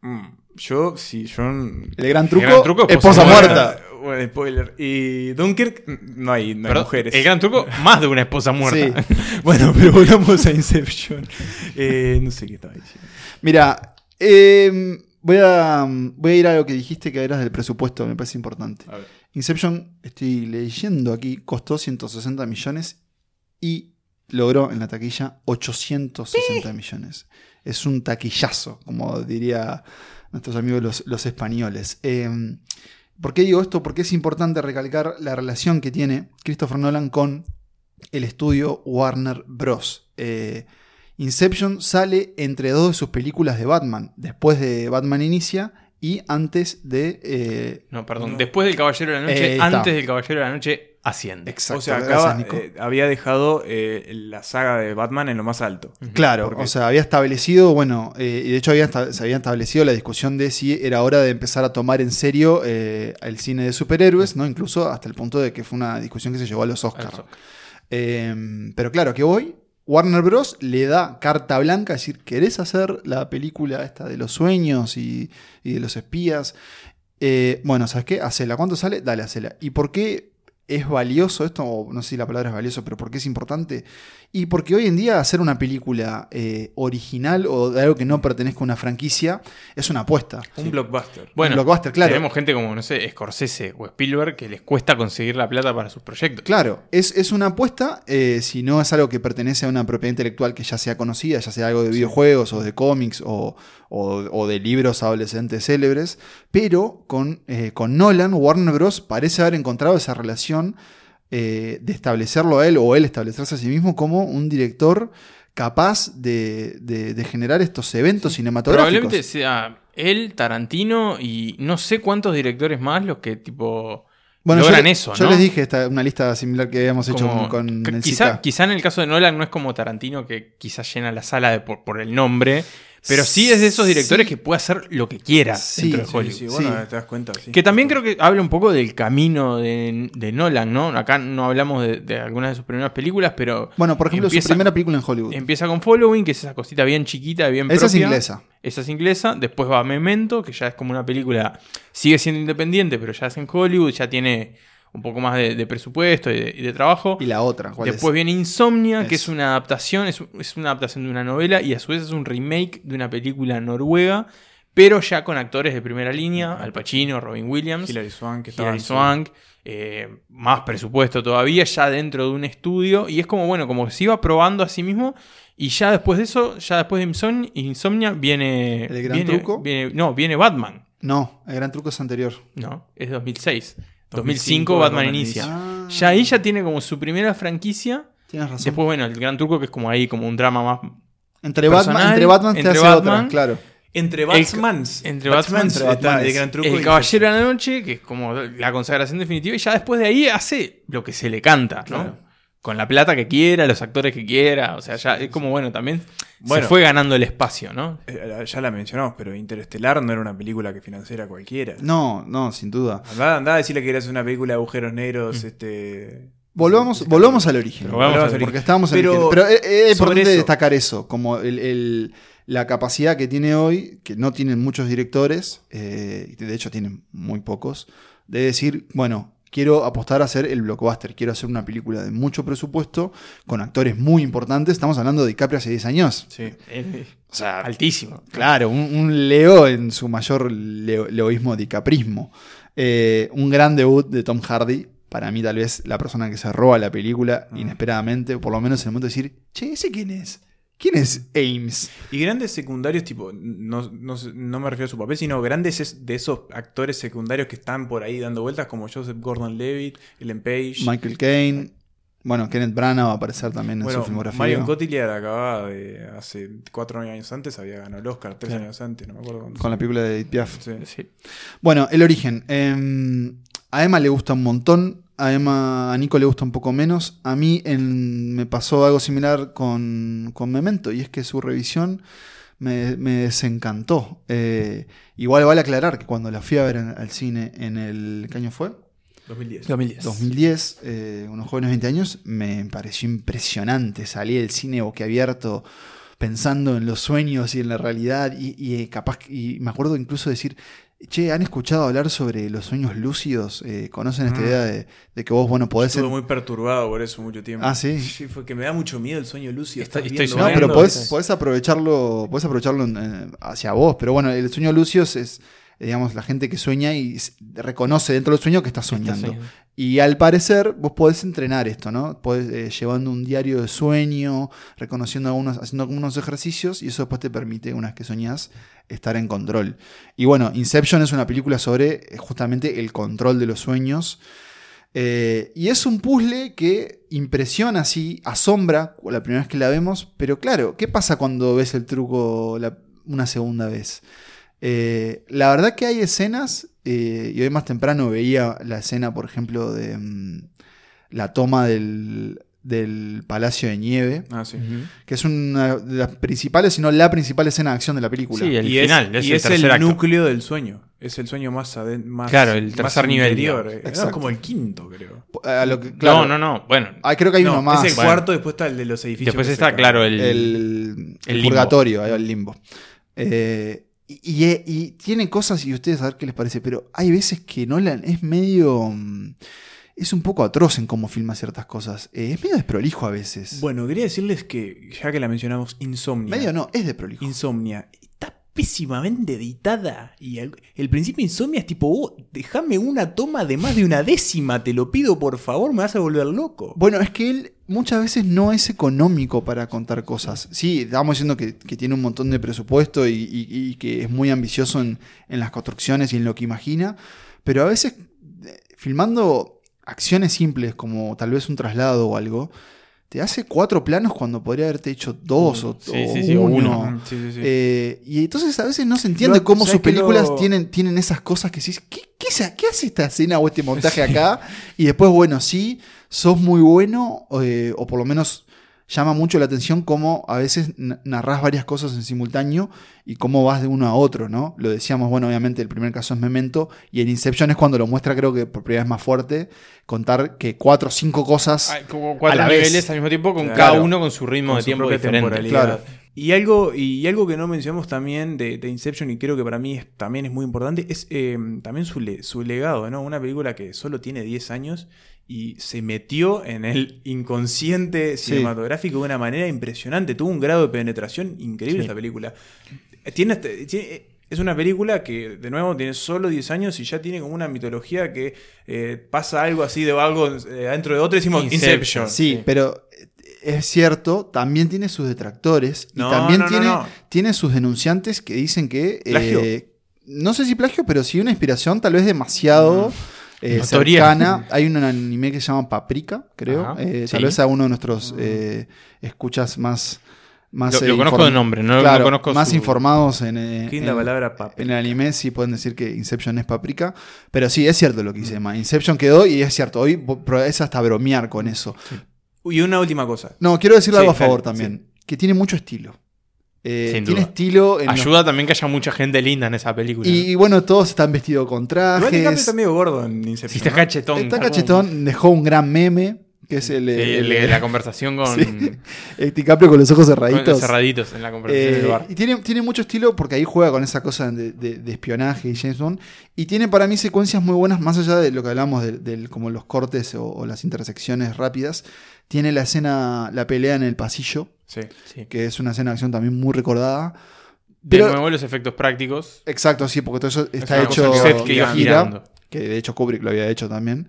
Speaker 1: Mm, yo, sí, yo.
Speaker 2: El gran truco, esposa, muerta
Speaker 1: bueno, spoiler. Y Dunkirk, no hay, mujeres.
Speaker 3: El gran truco, más de una esposa muerta.
Speaker 1: bueno, pero volvamos a Inception. Eh, no sé qué estaba diciendo.
Speaker 2: Mira, em, voy, a, voy a ir a lo que dijiste que eras del presupuesto, me parece importante. Inception, estoy leyendo aquí, costó 160 millones y logró en la taquilla 860 millones. Es un taquillazo, como diría nuestros amigos los, los españoles. Eh, ¿Por qué digo esto? Porque es importante recalcar la relación que tiene Christopher Nolan con el estudio Warner Bros. Eh, Inception sale entre dos de sus películas de Batman, después de Batman Inicia y antes de...
Speaker 3: Eh, no, perdón, después del Caballero de la Noche, eh, antes del Caballero de la Noche asciende.
Speaker 1: Exacto. O sea, eh, había dejado eh, la saga de Batman en lo más alto.
Speaker 2: Claro, o sea, había establecido, bueno, eh, y de hecho había, se había establecido la discusión de si era hora de empezar a tomar en serio el cine de superhéroes, ¿no? Incluso hasta el punto de que fue una discusión que se llevó a los Oscars. Em, pero claro, que hoy Warner Bros. le da carta blanca, es decir, ¿querés hacer la película esta de los sueños y, y de los espías? bueno, ¿sabes qué? Hacela. ¿Cuánto sale? Dale, hacela. ¿Y por qué es valioso esto, no sé si la palabra es valioso, pero ¿por qué es importante? Y porque hoy en día hacer una película eh, original o de algo que no pertenezca a una franquicia es una apuesta.
Speaker 1: Un blockbuster.
Speaker 3: Bueno, un blockbuster, claro. Tenemos gente como, no sé, Scorsese o Spielberg que les cuesta conseguir la plata para sus proyectos.
Speaker 2: Claro, es, una apuesta eh, si no es algo que pertenece a una propiedad intelectual que ya sea conocida, ya sea algo de videojuegos o de cómics o, de libros adolescentes célebres. Pero con, eh, con Nolan, Warner Bros. parece haber encontrado esa relación eh, de establecerlo a él o él establecerse a sí mismo como un director capaz de, generar estos eventos cinematográficos.
Speaker 3: Probablemente sea él, Tarantino y no sé cuántos directores más los que tipo... Bueno, logran eso,
Speaker 2: yo les dije esta, una lista similar que habíamos hecho con,
Speaker 3: el quizá, quizá en el caso de Nolan no es como Tarantino que quizás llena la sala por, el nombre, pero sí es de esos directores que puede hacer lo que quiera dentro de Hollywood. Sí,
Speaker 1: bueno, te das cuenta.
Speaker 3: Que también creo que habla un poco del camino de, Nolan, ¿no? Acá no hablamos de, algunas de sus primeras películas, pero.
Speaker 2: Bueno, por ejemplo, su primera película en Hollywood.
Speaker 3: Empieza con Following, que es esa cosita bien chiquita, bien
Speaker 2: Esa es inglesa.
Speaker 3: Esa es inglesa. Después va Memento, que ya es como una película. Sigue siendo independiente, pero ya es en Hollywood, ya tiene un poco más de, presupuesto y de, trabajo.
Speaker 2: Y la otra,
Speaker 3: Después viene Insomnia, que es una adaptación, es, una adaptación de una novela y a su vez es un remake de una película noruega, pero ya con actores de primera línea, Al Pacino, Robin Williams,
Speaker 1: Hilary Swank,
Speaker 3: Hilary Swank eh, más presupuesto todavía, ya dentro de un estudio, y es como, bueno, como que se iba probando a sí mismo, y ya después de eso, ya después de Insomnia, Insomnia viene...
Speaker 2: ¿El Gran
Speaker 3: viene-
Speaker 2: Truco?
Speaker 3: viene- no, viene Batman,
Speaker 2: No, el gran truco es anterior.
Speaker 3: no, es 2006. 2005
Speaker 1: 2005
Speaker 3: Batman
Speaker 1: Batman
Speaker 3: inicia.
Speaker 2: Ah,
Speaker 3: Ya ahí ya tiene como su primera franquicia.
Speaker 2: Tienes razón.
Speaker 3: Después, bueno, el Gran Truco, que es como ahí, como un drama más.
Speaker 2: entre, Batman, entre Batman te
Speaker 3: entre
Speaker 2: hace
Speaker 3: Batman,
Speaker 2: otra, claro.
Speaker 1: Entre
Speaker 3: El-
Speaker 1: Batmans.
Speaker 3: entre Batmans,
Speaker 1: está
Speaker 2: Batmans.
Speaker 1: el Gran Truco
Speaker 3: El
Speaker 1: y-
Speaker 3: Caballero de la Noche, que es como la consagración definitiva, y ya después de ahí hace lo que se le canta, ¿no?
Speaker 1: Claro.
Speaker 3: Con la plata que quiera, los actores que quiera, o sea, ya es como, bueno, también
Speaker 1: Bueno.
Speaker 3: se fue ganando el espacio, ¿no?
Speaker 1: Eh, Ya la mencionamos, pero Interestelar no era una película que financiara cualquiera.
Speaker 2: No, no, sin duda.
Speaker 1: Andá, andá a decirle que querías una película de agujeros
Speaker 3: Mm.
Speaker 1: negros, este.
Speaker 2: Volvamos,
Speaker 1: sí,
Speaker 2: volvamos al origen.
Speaker 3: Pero volvamos al
Speaker 2: porque
Speaker 1: origen.
Speaker 2: estábamos en el
Speaker 1: Pero
Speaker 2: origen. Pero es, es
Speaker 1: sobre
Speaker 2: importante
Speaker 1: eso-
Speaker 2: destacar eso, como el- el- la capacidad que tiene hoy, que no tienen muchos directores, eh, y de hecho tienen muy pocos, de decir, bueno, quiero apostar a hacer el blockbuster, quiero hacer una película de mucho presupuesto, con actores muy importantes. Estamos hablando de DiCaprio hace 10 años.
Speaker 1: Sí.
Speaker 3: Eh,
Speaker 2: O sea,
Speaker 3: altísimo.
Speaker 2: Claro, un, un Leo en su mayor leo- leoísmo dicaprismo. Eh, un gran debut de Tom Hardy. Para mí, tal vez la persona que se roba la película
Speaker 1: Ah.
Speaker 2: inesperadamente, por lo menos en el momento de decir, che, ¿ese quién es? ¿Quién es Ames?
Speaker 1: Y grandes secundarios, tipo, no, no, no me refiero a su papel, sino grandes es- de esos actores secundarios que están por ahí dando vueltas, como Joseph Gordon Levitt, Ellen Page.
Speaker 2: Michael Caine. Bueno, Kenneth Branagh va a aparecer también en
Speaker 1: bueno,
Speaker 2: su filmografía.
Speaker 1: Marion Cotillard acababa de hace cuatro años antes, había ganado el Oscar, tres años antes, no me acuerdo.
Speaker 2: Con la película de Edith Piaf.
Speaker 1: Sí.
Speaker 3: Sí.
Speaker 2: Bueno, el origen. Eh, a Emma le gusta un montón. A Emma, a Nico le gusta un poco menos. A mí en- me pasó algo similar con, con Memento. Y es que su revisión me, me desencantó. Eh, igual vale aclarar que cuando la fui a ver en- al cine en el... ¿Qué año fue?
Speaker 1: 2010.
Speaker 3: 2010.
Speaker 2: 2010, eh, unos jóvenes 20 años, me pareció impresionante. Salí del cine boquiabierto pensando en los sueños y en la realidad y, y, eh, capaz y me acuerdo incluso decir, che, ¿han escuchado hablar sobre los sueños lúcidos? Eh, ¿Conocen esta
Speaker 1: Mm.
Speaker 2: idea de, de que vos, bueno, podés...
Speaker 1: Estuve
Speaker 2: en-
Speaker 1: muy perturbado por eso mucho tiempo.
Speaker 2: Ah, ¿sí?
Speaker 1: fue que me da mucho miedo el sueño lúcido.
Speaker 3: Está-
Speaker 1: estás
Speaker 3: estoy
Speaker 1: viendo
Speaker 2: No, pero podés, podés aprovecharlo, podés aprovecharlo en- en- hacia vos. Pero bueno, el sueño lúcido es, es, digamos, la gente que sueña y reconoce dentro del sueño que está soñando. Y al parecer, vos podés entrenar esto, ¿no? Podés, eh, llevando un diario de sueño, reconociendo algunos, haciendo algunos ejercicios, y eso después te permite, una vez que soñás, estar en control. Y bueno, Inception es una película sobre eh, justamente el control de los sueños. Eh, y es un puzzle que impresiona así, asombra la primera vez que la vemos, pero claro, ¿qué pasa cuando ves el truco la- una segunda vez? Eh, la verdad que hay escenas, eh, y hoy más temprano veía la escena, por ejemplo, de mm, la toma del, del Palacio de Nieve,
Speaker 1: Ah, sí.
Speaker 2: Que es una de las principales, si no la principal escena de acción de la película.
Speaker 3: Sí, el
Speaker 1: y
Speaker 3: final,
Speaker 1: es,
Speaker 3: es
Speaker 1: y
Speaker 3: el
Speaker 1: es el
Speaker 3: acto.
Speaker 1: núcleo del sueño. Es el sueño más, más
Speaker 3: Claro, el
Speaker 1: más
Speaker 3: tercer nivel,
Speaker 1: interior.
Speaker 3: digamos.
Speaker 1: Eh, como el quinto, creo.
Speaker 2: A lo que- claro,
Speaker 3: No, no, no. Bueno,
Speaker 2: Ah, creo que hay
Speaker 1: No,
Speaker 2: uno más.
Speaker 1: Es el
Speaker 3: Bueno.
Speaker 1: cuarto, después está el de los edificios.
Speaker 3: después está, claro, el.
Speaker 2: el, el purgatorio, ahí va, el limbo. Eh, y, y- y tiene cosas, y ustedes a ver qué les parece, pero hay veces que Nolan es medio. mm, Es un poco atroz en cómo filma ciertas cosas. Eh, es medio desprolijo a veces.
Speaker 1: Bueno, quería decirles que, ya que la mencionamos, Insomnia.
Speaker 2: medio no, es desprolijo.
Speaker 1: Insomnia. Pésimamente editada. Y el, principio Insomnia es tipo, oh, déjame una toma de más de una décima, te lo pido por favor, me vas a volver loco.
Speaker 2: Bueno, es que él muchas veces no es económico para contar cosas. Sí, estamos diciendo que, que tiene un montón de presupuesto y, y- y que es muy ambicioso en, en las construcciones y en lo que imagina, pero a veces eh, filmando acciones simples como tal vez un traslado o algo, te hace cuatro planos cuando podría haberte hecho dos o,
Speaker 3: Sí,
Speaker 2: o
Speaker 3: sí, sí, o
Speaker 2: uno.
Speaker 3: uno.
Speaker 1: Mm, Sí, sí, sí.
Speaker 2: Eh, y entonces a veces no se entiende cómo sus
Speaker 1: ¿sabes qué
Speaker 2: películas
Speaker 1: lo-
Speaker 2: tienen, tienen esas cosas que decís, ¿qué, qué hace esta escena o este montaje acá? Y después, bueno, sí, sos muy bueno, eh, o por lo menos llama mucho la atención cómo a veces narrás varias cosas en simultáneo y cómo vas de uno a otro, ¿no? Lo decíamos, bueno, obviamente el primer caso es Memento, y en Inception es cuando lo muestra, creo que por primera vez más fuerte, contar que cuatro o cinco cosas...
Speaker 3: Como cuatro
Speaker 2: a la vez.
Speaker 3: niveles al mismo tiempo, con
Speaker 1: Claro.
Speaker 3: cada uno con su ritmo
Speaker 1: Con
Speaker 3: de
Speaker 1: su
Speaker 3: tiempo diferente.
Speaker 1: temporalidad.
Speaker 2: Claro.
Speaker 1: Y algo, y algo que no mencionamos también de, de Inception, y creo que para mí es- también es muy importante, es eh, también su, le- su legado, ¿no? Una película que solo tiene 10 años y se metió en el inconsciente
Speaker 2: Sí.
Speaker 1: cinematográfico de una manera impresionante. Tuvo un grado de penetración increíble
Speaker 3: Sí.
Speaker 1: esta película. Tiene, este- tiene- es una película que, de nuevo, tiene solo 10 años y ya tiene como una mitología que eh, pasa algo así de algo eh, dentro de otro. Decimos Inception.
Speaker 2: Sí, pero es cierto, también tiene sus detractores y también tiene, tiene sus denunciantes que dicen que... Eh, no sé si plagio, pero sí una inspiración tal vez demasiado... Mm. Eh, cercana. Hay un anime que se llama Paprika, creo. Eh, tal vez a uno de nuestros eh, escuchas más. más
Speaker 3: lo, conozco de nombre, no lo conozco.
Speaker 2: Más informados en, en,
Speaker 1: la palabra
Speaker 2: en el anime, sí pueden decir que Inception es Paprika. Pero sí, es cierto lo que dice Emma. Inception quedó y es cierto. Hoy es hasta bromear con eso.
Speaker 1: Y una última cosa.
Speaker 2: No, quiero decirle algo a favor también. Que tiene mucho estilo. Eh, tiene estilo.
Speaker 3: Ayuda también que haya mucha gente linda en esa película.
Speaker 2: Y, bueno, todos están vestidos con trajes.
Speaker 1: está medio gordo en Inception.
Speaker 3: Si está cachetón.
Speaker 2: Está cachetón, dejó un gran meme. Que es el,
Speaker 3: el, la conversación con. Sí.
Speaker 2: DiCaprio con los ojos cerraditos.
Speaker 3: cerraditos en la conversación del
Speaker 2: eh, bar. Y tiene, tiene mucho estilo porque ahí juega con esa cosa de, espionaje y James Bond. Y tiene para mí secuencias muy buenas, más allá de lo que hablamos de, como los cortes o las intersecciones rápidas. Tiene la escena, la pelea en el pasillo Sí. Que es una escena de acción también muy recordada.
Speaker 3: Pero, de nuevo los efectos prácticos.
Speaker 2: Exacto, sí, porque todo eso está hecho
Speaker 3: que gira,
Speaker 2: que de hecho Kubrick lo había hecho también.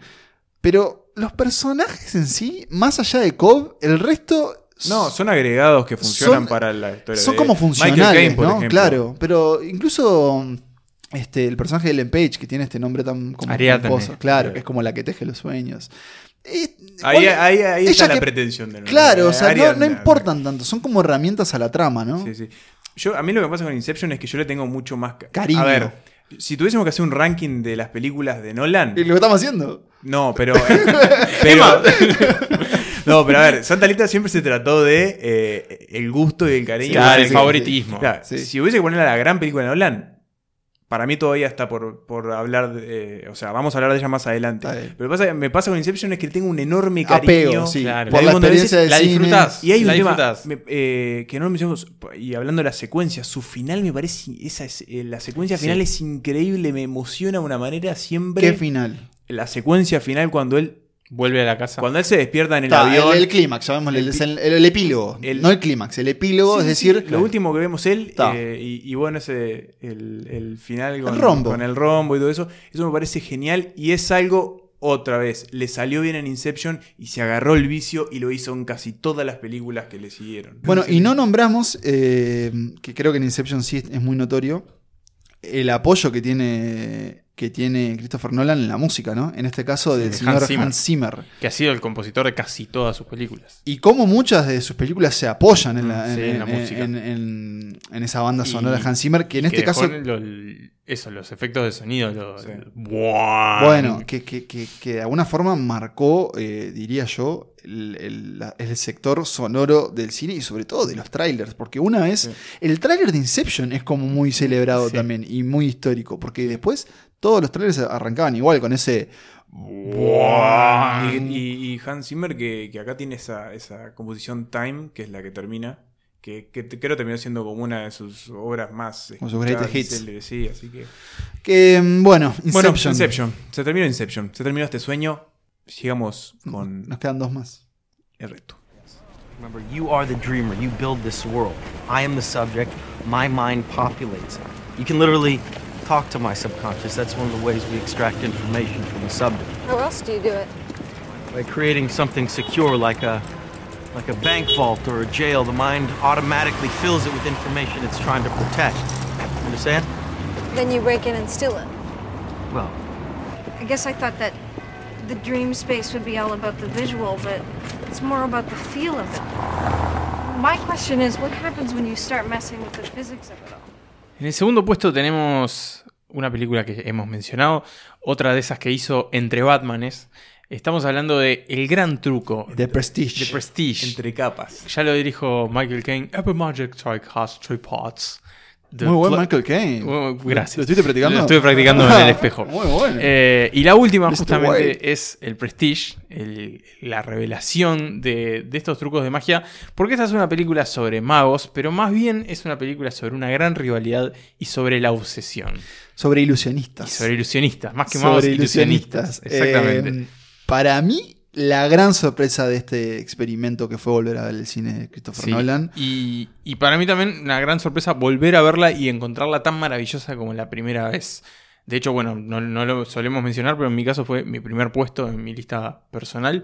Speaker 2: Pero los personajes en sí, más allá de Cobb, el resto
Speaker 1: no, son agregados que funcionan para la historia.
Speaker 2: Son como funcionales, ¿no? Claro, pero incluso este, el personaje de Ellen Page, que tiene este nombre tan como claro, que es como la que teje los sueños
Speaker 1: ahí, está la pretensión de
Speaker 2: Claro, o sea, no, importan tanto, son como herramientas a la trama, ¿no?
Speaker 1: Sí, sí. Yo, a mí lo que pasa con Inception es que yo le tengo mucho más
Speaker 2: cariño. A ver,
Speaker 1: si tuviésemos que hacer un ranking de las películas de Nolan.
Speaker 2: ¿Y lo que estamos haciendo?
Speaker 1: No, pero. no, pero a ver, Santa Lita siempre se trató de eh, el gusto y el cariño.
Speaker 3: el favoritismo.
Speaker 1: Si hubiese que ponerle a la gran película de Nolan, para mí todavía está por, por hablar, de, o sea, vamos a hablar de ella más adelante. Pero pasa, me pasa con Inception es que tengo un enorme cariño.
Speaker 2: sí, por la experiencia de
Speaker 3: la disfrutas.
Speaker 1: Y hay un tema eh, que no lo mencionamos, y hablando de la secuencia, su final me parece, esa es, eh, la secuencia final es increíble, me emociona de una manera siempre.
Speaker 2: ¿Qué final?
Speaker 1: La secuencia final cuando él
Speaker 3: Vuelve a la casa.
Speaker 1: Cuando él se despierta en el avión.
Speaker 2: El, clímax, sabemos, el, el, epílogo. no el clímax, el epílogo, es decir.
Speaker 1: Lo último que vemos él, eh, y, bueno, ese el, final con
Speaker 2: el, rombo.
Speaker 1: con el rombo y todo eso. Eso me parece genial y es algo, otra vez, le salió bien en Inception y se agarró el vicio y lo hizo en casi todas las películas que le siguieron.
Speaker 2: Bueno, y no nombramos, eh, que creo que en Inception sí es muy notorio, el apoyo que tiene que tiene Christopher Nolan en la música, ¿no? En este caso del señor Hans Zimmer,
Speaker 3: Que ha sido el compositor de casi todas sus películas.
Speaker 2: Y cómo muchas de sus películas se apoyan en, la, en, esa banda sonora de Hans Zimmer, que en este caso...
Speaker 3: eso, los efectos de sonido.
Speaker 2: Bueno, que, que, que, de alguna forma marcó, eh, diría yo, el, sector sonoro del cine y sobre todo de los trailers. Porque una vez, el trailer de Inception es como muy celebrado también y muy histórico. Porque después todos los trailers arrancaban igual con ese...
Speaker 1: Y, Hans Zimmer que, acá tiene esa, esa, composición Time, que es la que termina, que, creo terminó siendo como una de sus obras más...
Speaker 2: Como sus greatest hits.
Speaker 1: Sí, así que...
Speaker 2: Que, mm, bueno,
Speaker 1: Inception. Bueno, Inception. Se terminó Inception. Se terminó este sueño. Sigamos con.
Speaker 2: Nos quedan dos más.
Speaker 1: El reto.
Speaker 6: Remember, you are the dreamer. You build this world. I am the subject. My mind populates it. You can literally talk to my subconscious. That's one of the ways we extract information from the subject.
Speaker 5: How else do you do it?
Speaker 6: By creating something secure like a like a bank vault or a jail. The mind automatically fills it with information it's trying to protect. Understand?
Speaker 5: Then you break in and steal it.
Speaker 6: Well,
Speaker 5: I guess I thought that the dream space would be all about the visual, but it's more about the feel of it. My question is, what happens when you start messing with the physics of it all?
Speaker 3: En el segundo puesto tenemos una película que hemos mencionado, otra de esas que hizo entre Batmanes. Estamos hablando de El Gran Truco.
Speaker 2: The Prestige.
Speaker 3: The Prestige.
Speaker 1: Entre capas.
Speaker 3: Ya lo dirijo Michael Caine. Every magic trick has three parts.
Speaker 2: Muy buen Michael Caine.
Speaker 3: gracias.
Speaker 2: ¿Lo estuviste practicando?
Speaker 3: Lo estuve practicando en el espejo. Muy bueno. Eh, y la última, justamente, es el Prestige, la revelación de, estos trucos de magia. Porque esta es una película sobre magos, pero más bien es una película sobre una gran rivalidad y sobre la obsesión.
Speaker 2: Sobre ilusionistas.
Speaker 3: sobre ilusionistas, más que magos, ilusionistas. Exactamente.
Speaker 2: Eh, para mí, la gran sorpresa de este experimento que fue volver a ver el cine de Christopher Nolan.
Speaker 3: Y, y, para mí también una gran sorpresa volver a verla y encontrarla tan maravillosa como la primera vez. De hecho, bueno, no, no lo solemos mencionar, pero en mi caso fue mi primer puesto en mi lista personal.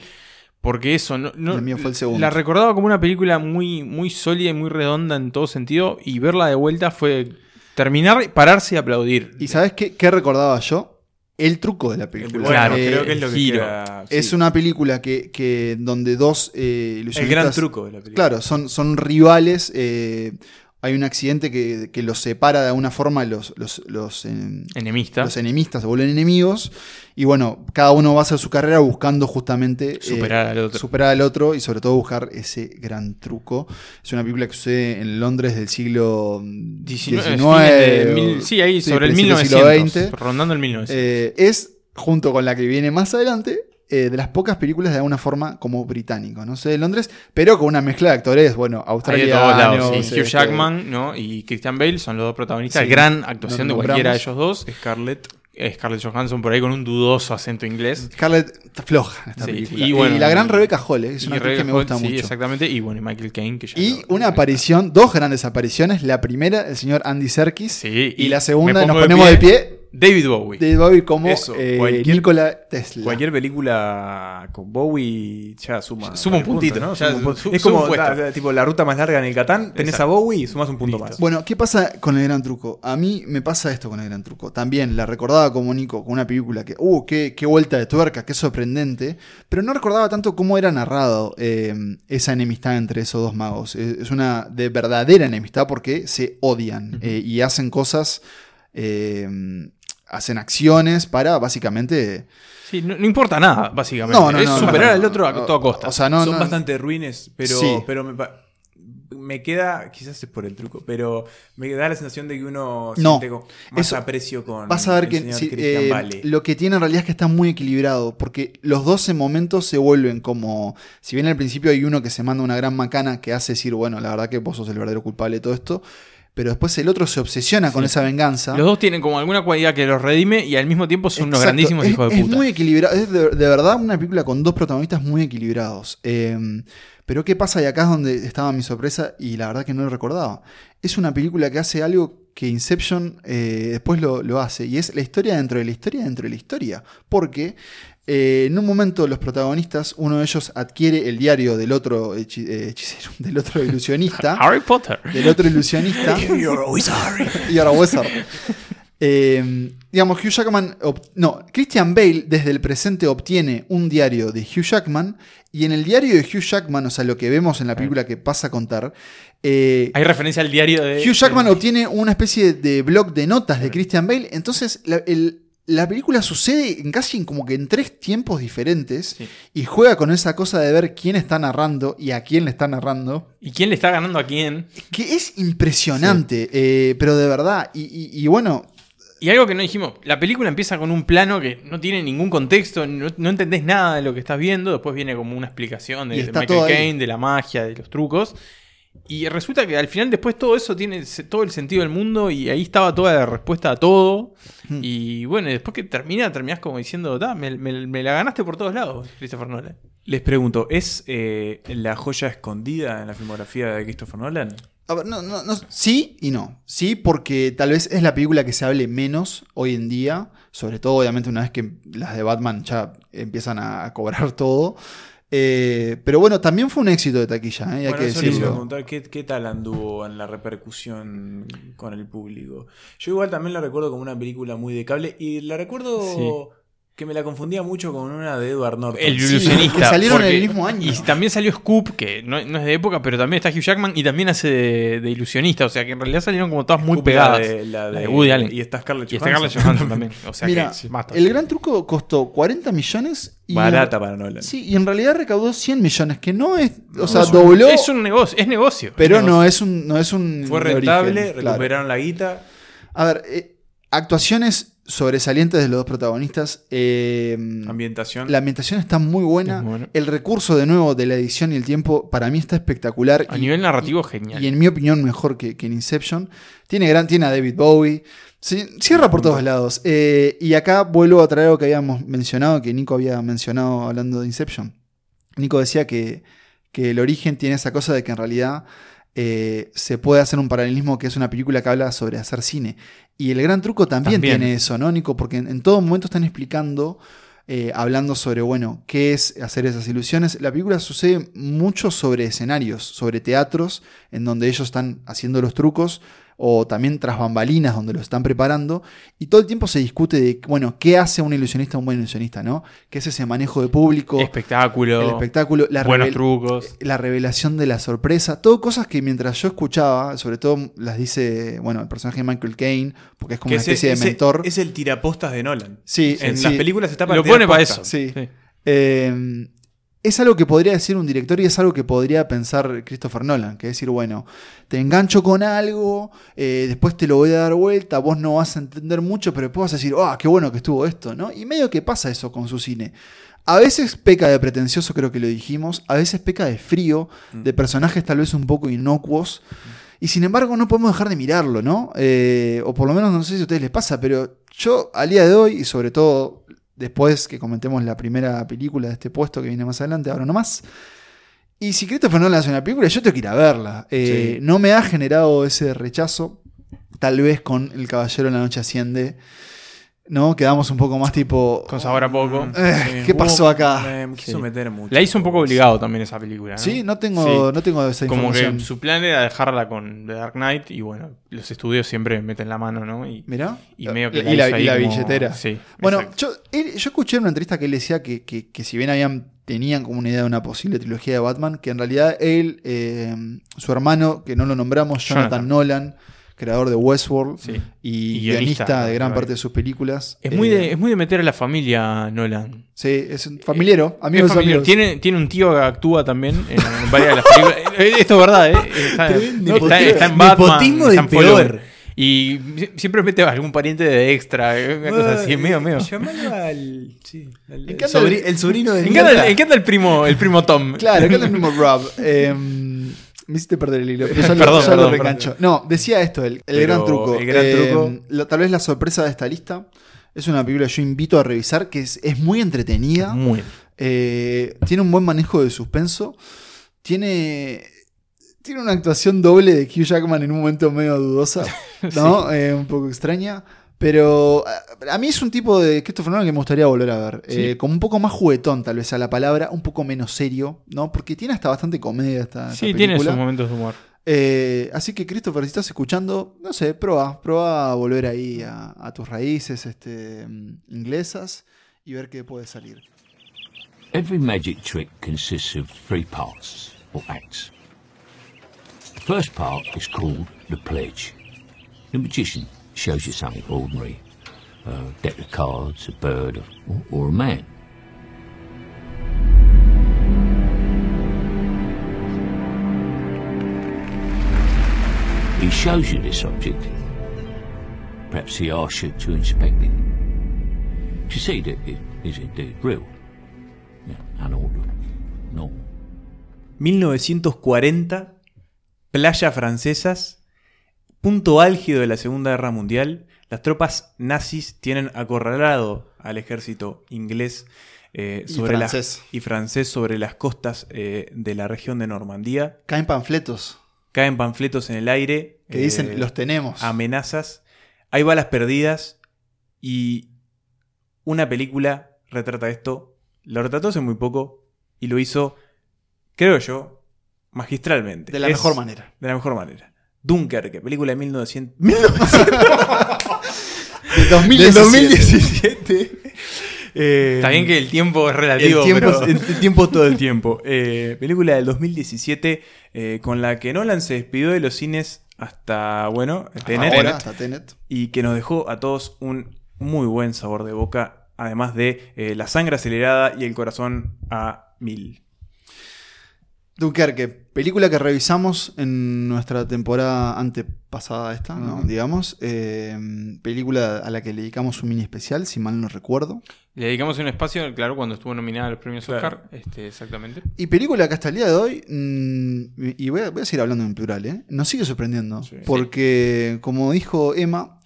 Speaker 3: Porque eso, no,
Speaker 2: fue el segundo.
Speaker 3: la recordaba como una película muy, muy sólida y muy redonda en todo sentido. Y verla de vuelta fue terminar, pararse y aplaudir.
Speaker 2: ¿Y sabes qué, qué recordaba yo? El truco de la película.
Speaker 1: Claro, creo que es lo que
Speaker 2: Es una película que, que donde dos eh,
Speaker 1: El gran truco de la película.
Speaker 2: Claro, son, son rivales. Eh, hay un accidente que, que, los separa de alguna forma los, los, los,
Speaker 3: enemistas.
Speaker 2: Los enemistas se vuelven enemigos. Y bueno, cada uno va a hacer su carrera buscando justamente
Speaker 3: eh, superar, al otro.
Speaker 2: superar al otro y sobre todo buscar ese gran truco. Es una película que sucede en Londres del siglo XIX.
Speaker 3: sí, ahí sobre el 1900, rondando el 1900.
Speaker 2: Eh, es, junto con la que viene más adelante, eh, de las pocas películas de alguna forma como británico, no sé, de Londres, pero con una mezcla de actores, bueno, australianos.
Speaker 3: Hugh Jackman ¿no? y Christian Bale son los dos protagonistas. Gran actuación de cualquiera de ellos dos.
Speaker 1: Scarlett.
Speaker 3: Scarlett Johansson por ahí con un dudoso acento inglés.
Speaker 2: Scarlett está floja esta película. Y, la gran Rebecca Hall, eh, es una actriz que me gusta mucho.
Speaker 3: exactamente. Y bueno, y Michael Caine.
Speaker 2: y una aparición, dos grandes apariciones. La primera, el señor Andy Serkis.
Speaker 3: y,
Speaker 2: y, la segunda, nos ponemos de pie
Speaker 3: David Bowie.
Speaker 2: David Bowie como eh, Nikola Tesla.
Speaker 1: Cualquier película con Bowie ya suma.
Speaker 3: Suma un puntito.
Speaker 1: ¿no? es como la, tipo, la ruta más larga en el Catán. Tenés a Bowie y sumas un punto más.
Speaker 2: Bueno, ¿qué pasa con el gran truco? A mí me pasa esto con el gran truco. También la recordaba como Nico con una película que, uh, qué, qué vuelta de tuerca, qué sorprendente. Pero no recordaba tanto cómo era narrado eh, esa enemistad entre esos dos magos. Es una de verdadera enemistad porque se odian eh, y hacen cosas hacen acciones para básicamente...
Speaker 3: Sí, no, importa nada, básicamente. No, es superar al otro a toda costa.
Speaker 1: Son bastante ruines, pero, pero me, queda, quizás es por el truco, pero me da la sensación de que uno siente más aprecio con
Speaker 2: Vas a ver que eh, lo que tiene en realidad es que está muy equilibrado, porque los 12 momentos se vuelven como, si bien al principio hay uno que se manda una gran macana que hace decir, bueno, la verdad que vos sos el verdadero culpable de todo esto, pero después el otro se obsesiona con esa venganza.
Speaker 3: Los dos tienen como alguna cualidad que los redime y al mismo tiempo son unos grandísimos hijos de puta.
Speaker 2: Es muy equilibrado, es de, verdad una película con dos protagonistas muy equilibrados. Em, pero ¿qué pasa? Y acá es donde estaba mi sorpresa y la verdad que no lo recordaba. Es una película que hace algo que Inception eh, después lo, lo, hace y es la historia dentro de la historia dentro de la historia. Porque eh, en un momento los protagonistas, uno de ellos adquiere el diario del otro eh, hechicero, del otro ilusionista.
Speaker 3: Harry Potter.
Speaker 2: Del otro ilusionista.
Speaker 3: You're a wizard.
Speaker 2: You're a wizard. Eh, digamos, Hugh Jackman. No, Christian Bale desde el presente obtiene un diario de Hugh Jackman. Y en el diario de Hugh Jackman, o sea, lo que vemos en la película que pasa a contar.
Speaker 3: Hay referencia al diario de.
Speaker 2: Hugh Jackman obtiene una especie de blog de notas de Christian Bale. Entonces, el, la película sucede en casi como que en tres tiempos diferentes y juega con esa cosa de ver quién está narrando y a quién le está narrando.
Speaker 3: Y quién le está ganando a quién.
Speaker 2: Que es impresionante, eh, pero de verdad. Y, bueno.
Speaker 3: Y algo que no dijimos, la película empieza con un plano que no tiene ningún contexto, no, entendés nada de lo que estás viendo, después viene como una explicación de, de Michael Caine, de la magia, de los trucos. Y resulta que al final después todo eso tiene todo el sentido del mundo y ahí estaba toda la respuesta a todo. Hmm. Y bueno, después que termina, terminás como diciendo, me, me, la ganaste por todos lados, Christopher Nolan.
Speaker 1: Les pregunto, ¿es eh, la joya escondida en la filmografía de Christopher Nolan?
Speaker 2: A ver, no, no, sí y no. Sí, porque tal vez es la película que se hable menos hoy en día. Sobre todo, obviamente, una vez que las de Batman ya empiezan a cobrar todo. Eh, pero bueno, también fue un éxito de taquilla, ¿eh? hay que decirlo.
Speaker 1: ¿qué, ¿qué, tal anduvo en la repercusión con el público? Yo igual también la recuerdo como una película muy de cable y la recuerdo que me la confundía mucho con una de Edward Norton.
Speaker 3: El ilusionista. que
Speaker 2: salieron en el mismo año.
Speaker 3: Y también salió Scoop, que no, es de época, pero también está Hugh Jackman y también hace de, ilusionista. O sea que en realidad salieron como todas muy pegadas.
Speaker 1: La de, Woody Allen. Y está Scarlett Johansson.
Speaker 3: Y está Johansson también. O sea
Speaker 2: Mira, el gran truco costó 40 millones.
Speaker 1: Y Barata para Nolan.
Speaker 2: Sí, y en realidad recaudó 100 millones, que no es. O sea, dobló.
Speaker 3: Es un negocio. Es negocio.
Speaker 2: Pero no es un. No es un
Speaker 1: Fue rentable, recuperaron la guita.
Speaker 2: A ver, eh, actuaciones sobresalientes de los dos protagonistas. Eh,
Speaker 1: ambientación.
Speaker 2: La ambientación está muy buena. El recurso de nuevo de la edición y el tiempo para mí está espectacular.
Speaker 3: A nivel narrativo, genial.
Speaker 2: Y en mi opinión, mejor que, en Inception. Tiene, gran, tiene a David Bowie. cierra por todos lados. Eh, y acá vuelvo a traer algo que habíamos mencionado, que Nico había mencionado hablando de Inception. Nico decía que, que el origen tiene esa cosa de que en realidad eh, se puede hacer un paralelismo que es una película que habla sobre hacer cine. Y el gran truco también, tiene eso, ¿no, Nico? Porque en, todo momento están explicando, eh, hablando sobre, bueno, qué es hacer esas ilusiones. La película sucede mucho sobre escenarios, sobre teatros, en donde ellos están haciendo los trucos o también tras bambalinas donde lo están preparando, y todo el tiempo se discute de, bueno, ¿qué hace un ilusionista un buen ilusionista, no? ¿Qué es ese manejo de público?
Speaker 3: Espectáculo.
Speaker 2: El espectáculo, la
Speaker 3: buenos trucos.
Speaker 2: La revelación de la sorpresa, todo cosas que mientras yo escuchaba, sobre todo las dice, bueno, el personaje de Michael Caine, porque es como una especie de mentor.
Speaker 1: Es el tirapostas de Nolan.
Speaker 2: Sí,
Speaker 1: en las películas está para
Speaker 3: Lo pone para eso.
Speaker 2: Sí. Eh, es algo que podría decir un director y es algo que podría pensar Christopher Nolan, que es decir, bueno, te engancho con algo, eh, después te lo voy a dar vuelta, vos no vas a entender mucho, pero después vas a decir, ah, qué bueno que estuvo esto, ¿no? Y medio que pasa eso con su cine. A veces peca de pretencioso, creo que lo dijimos, a veces peca de frío, mm. de personajes tal vez un poco inocuos, y sin embargo no podemos dejar de mirarlo, ¿no? Eh, o por lo menos no sé si a ustedes les pasa, pero yo al día de hoy, y sobre todo después que comentemos la primera película de este puesto que viene más adelante, ahora nomás. Y si Christopher Nolan hace una película, yo tengo que ir a verla. Eh, no me ha generado ese rechazo, tal vez con El Caballero de la Noche Asciende. ¿No? Quedamos un poco más tipo.
Speaker 3: Con sabor a poco.
Speaker 2: Eh, ¿Qué pasó acá?
Speaker 1: Me quiso meter mucho.
Speaker 3: La hizo un poco obligado también esa película. ¿no?
Speaker 2: Sí, no tengo, no tengo esa información.
Speaker 3: Como que su plan era dejarla con The Dark Knight y bueno, los estudios siempre meten la mano, ¿no? Y,
Speaker 2: Mirá.
Speaker 3: Y, medio que
Speaker 2: y la, y la billetera.
Speaker 3: Sí.
Speaker 2: Bueno, yo, yo, escuché en una entrevista que él decía que, que, que, si bien habían tenían como una idea de una posible trilogía de Batman, que en realidad él, eh, su hermano, que no lo nombramos, Jonathan. Nolan creador de Westworld y, guionista, de gran parte de sus películas.
Speaker 3: Es, muy de, eh, es muy de meter a la familia Nolan.
Speaker 2: Sí, es un familiero, amigos
Speaker 3: familiar. Tiene, tiene un tío que actúa también en varias de las películas. Eh, esto es verdad, ¿eh? Está, está, en Batman.
Speaker 1: de peor.
Speaker 3: Y siempre mete algún pariente de extra, eh, una cosa así, medio, medio.
Speaker 1: Llamalo al. Sí,
Speaker 2: al el, sobrino de.
Speaker 3: ¿En qué anda el primo, el primo Tom?
Speaker 2: Claro, ¿en qué anda el primo Rob? Eh, me hiciste perder el hilo. Pero perdón, lo, recancho. No, decía esto, el, gran truco.
Speaker 1: El gran truco.
Speaker 2: Eh, tal vez la sorpresa de esta lista. Es una película que yo invito a revisar, que es, muy entretenida.
Speaker 3: Muy.
Speaker 2: Eh, tiene un buen manejo de suspenso. Tiene. Tiene una actuación doble de Hugh Jackman en un momento medio dudosa, ¿no? Eh, un poco extraña. Pero a mí es un tipo de Christopher Nolan que me gustaría volver a ver. Eh, como un poco más juguetón, tal vez a la palabra, un poco menos serio, ¿no? Porque tiene hasta bastante comedia esta,
Speaker 3: Sí, tiene sus momentos de humor.
Speaker 2: Eh, así que, Christopher, si estás escuchando, no sé, prueba, prueba a volver ahí a, tus raíces este, inglesas y ver qué puede salir.
Speaker 7: Every magic trick consists of three parts, or acts. The first part is called the pledge. The magician shows you something ordinary. A deck of cards, a bird, or, or a man. He shows you this object. Perhaps he asks you to inspect it. To see that it is indeed real. Yeah, and order. No.
Speaker 1: 1940, playa francesas, punto álgido de la Segunda Guerra Mundial, las tropas nazis tienen acorralado al ejército inglés eh, sobre
Speaker 2: y, francés.
Speaker 1: y francés sobre las costas eh, de la región de Normandía.
Speaker 2: Caen panfletos.
Speaker 1: Caen panfletos en el aire.
Speaker 2: Que dicen, eh, los tenemos.
Speaker 1: Amenazas. Hay balas perdidas y una película retrata esto. Lo retrató hace muy poco y lo hizo, creo yo, magistralmente.
Speaker 2: De la mejor manera.
Speaker 1: De la mejor manera. Dunkerque, película de 1900.
Speaker 2: de 2017.
Speaker 3: Eh, Está bien que el tiempo es relativo.
Speaker 1: El tiempo, el, tiempo todo el tiempo. Eh, película del 2017 eh, con la que Nolan se despidió de los cines hasta, bueno,
Speaker 2: Tenet, hasta Tenet.
Speaker 1: Y que nos dejó a todos un muy buen sabor de boca, además de la sangre acelerada y el corazón a mil.
Speaker 2: Dunkerque, película que revisamos en nuestra temporada antepasada esta, ¿no? digamos. Eh, película a la que le dedicamos un mini especial, si mal no recuerdo.
Speaker 3: Le dedicamos un espacio, claro, cuando estuvo nominada a los premios Oscar, este, exactamente.
Speaker 2: Y película que hasta el día de hoy, mm, y voy a, voy a, seguir hablando en plural, ¿eh? nos sigue sorprendiendo. Porque, como dijo Emma,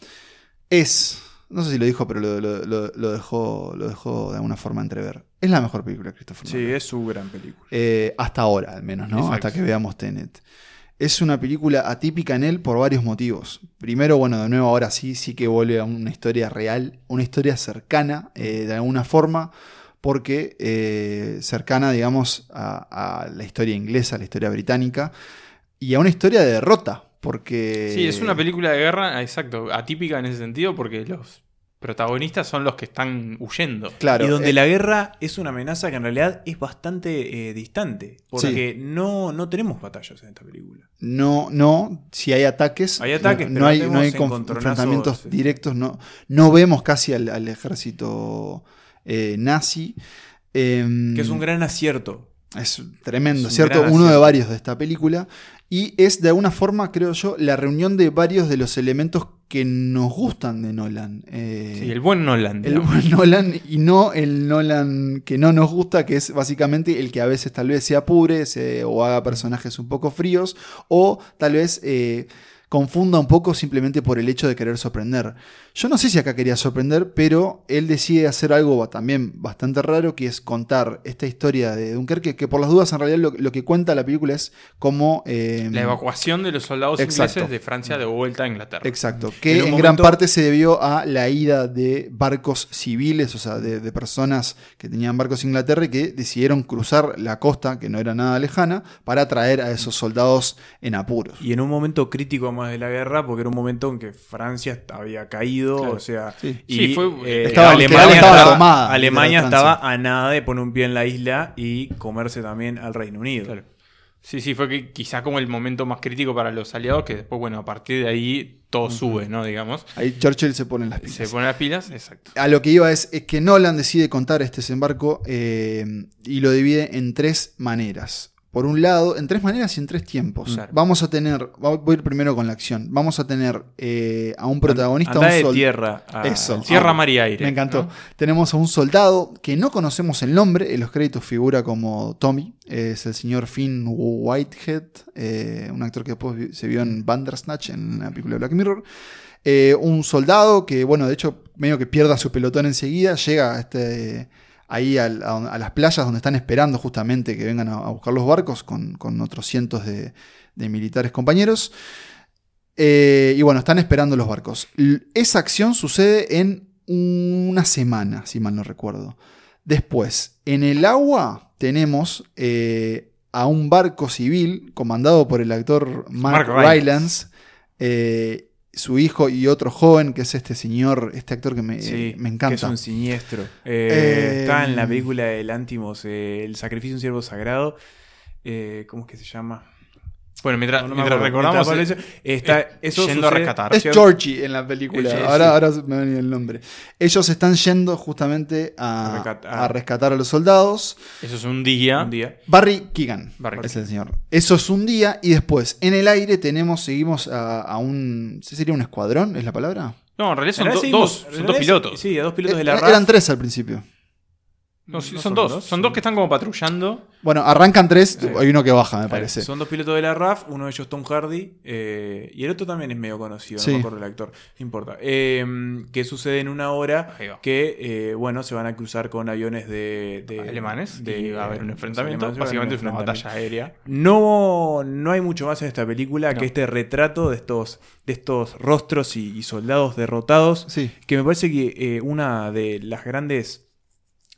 Speaker 2: es no sé si lo dijo, pero lo, dejó, lo dejó de alguna forma entrever. Es la mejor película de Christopher
Speaker 1: Sí, es su gran película.
Speaker 2: Eh, hasta ahora, al menos, ¿no? Hasta que veamos Tenet. Es una película atípica en él por varios motivos. Primero, bueno, de nuevo ahora sí, sí que vuelve a una historia real, una historia cercana, eh, de alguna forma, porque eh, cercana, digamos, a, la historia inglesa, a la historia británica, y a una historia de derrota, porque...
Speaker 3: Sí, es una película de guerra, exacto, atípica en ese sentido, porque los protagonistas son los que están huyendo.
Speaker 1: Claro. Y donde eh, la guerra es una amenaza que en realidad es bastante eh, distante. Porque no, no tenemos batallas en esta película.
Speaker 2: No, no. Si hay ataques.
Speaker 1: Hay ataques,
Speaker 2: no, hay, no hay enfrentamientos directos. No, no vemos casi al, ejército eh, nazi.
Speaker 1: Em, que es un gran acierto.
Speaker 2: Es tremendo, ¿cierto? Uno de varios de esta película. Y es de alguna forma, creo yo, la reunión de varios de los elementos que nos gustan de Nolan.
Speaker 3: Eh, sí, el buen Nolan.
Speaker 2: El buen Nolan y no el Nolan que no nos gusta, que es básicamente el que a veces tal vez se apure o haga personajes un poco fríos o tal vez... Eh, confunda un poco simplemente por el hecho de querer sorprender. Yo no sé si acá quería sorprender, pero él decide hacer algo también bastante raro, que es contar esta historia de Dunkerque, que por las dudas en realidad lo, que cuenta la película es como...
Speaker 3: Eh, la evacuación de los soldados ingleses de Francia de vuelta a Inglaterra.
Speaker 2: Exacto, que en, gran parte se debió a la ida de barcos civiles, o sea, de, de personas que tenían barcos en Inglaterra y que decidieron cruzar la costa, que no era nada lejana, para traer a esos soldados en apuros.
Speaker 1: Y en un momento crítico, de la guerra, porque era un momento en que Francia había caído, o sea, y
Speaker 3: eh, estaba, Alemania,
Speaker 1: estaba, Alemania estaba a nada de poner un pie en la isla y comerse también al Reino Unido.
Speaker 3: Sí, sí, fue que quizá como el momento más crítico para los aliados, que después, bueno, a partir de ahí todo sube, ¿no? Digamos.
Speaker 2: Ahí Churchill se pone las pilas.
Speaker 3: Se pone las pilas, exacto.
Speaker 2: A lo que iba es, que Nolan decide contar este desembarco eh, y lo divide en tres maneras por un lado, en tres maneras y en tres tiempos. Vamos a tener, voy a ir primero con la acción. Vamos a tener eh, a un protagonista,
Speaker 1: un
Speaker 2: de
Speaker 1: tierra,
Speaker 3: Eso, tierra, mar y aire.
Speaker 2: Me encantó. Tenemos a un soldado que no conocemos el nombre, en los créditos figura como Tommy, es el señor Finn Whitehead, eh, un actor que después se vio en Bandersnatch en la película Black Mirror. Eh, un soldado que, bueno, de hecho, medio que pierda su pelotón enseguida, llega a este ahí a, las playas donde están esperando justamente que vengan a, buscar los barcos con, otros cientos de, militares compañeros. Eh, y bueno, están esperando los barcos. Esa acción sucede en una semana, si mal no recuerdo. Después, en el agua tenemos eh, a un barco civil comandado por el actor Mark, Rylance su hijo y otro joven, que es este señor, este actor que me, me encanta. Que
Speaker 1: es un siniestro. Eh, está en la película de Lántimos, eh, El sacrificio de un siervo sagrado. Eh, ¿Cómo es que se llama?
Speaker 3: Bueno, mientras, recordamos,
Speaker 1: está eso
Speaker 3: yendo a rescatar.
Speaker 2: Es Georgie en la película. ahora, ahora me venía el nombre. Ellos están yendo justamente a, rescatar a los soldados.
Speaker 3: Eso es un día.
Speaker 2: Barry Keegan es el señor. Eso es un día y después en el aire tenemos, seguimos a, un. ¿sí ¿Sería un escuadrón? ¿Es la palabra?
Speaker 3: No, en realidad son dos. Son dos pilotos.
Speaker 1: Sí, dos pilotos de la
Speaker 2: RAF. Eran tres al principio.
Speaker 3: No, son, dos. Son dos que están como patrullando.
Speaker 2: Bueno, arrancan tres, hay uno que baja, me parece.
Speaker 1: Son dos pilotos de la RAF, uno de ellos Tom Hardy, eh, y el otro también es medio conocido, no me acuerdo el actor, no importa. Eh, que sucede en una hora que, eh, bueno, se van a cruzar con aviones de...
Speaker 3: Alemanes, de, va a haber un enfrentamiento, básicamente es una batalla aérea.
Speaker 1: No, no hay mucho más en esta película que este retrato de estos, de estos rostros y, y soldados derrotados,
Speaker 2: sí.
Speaker 1: que me parece que una de las grandes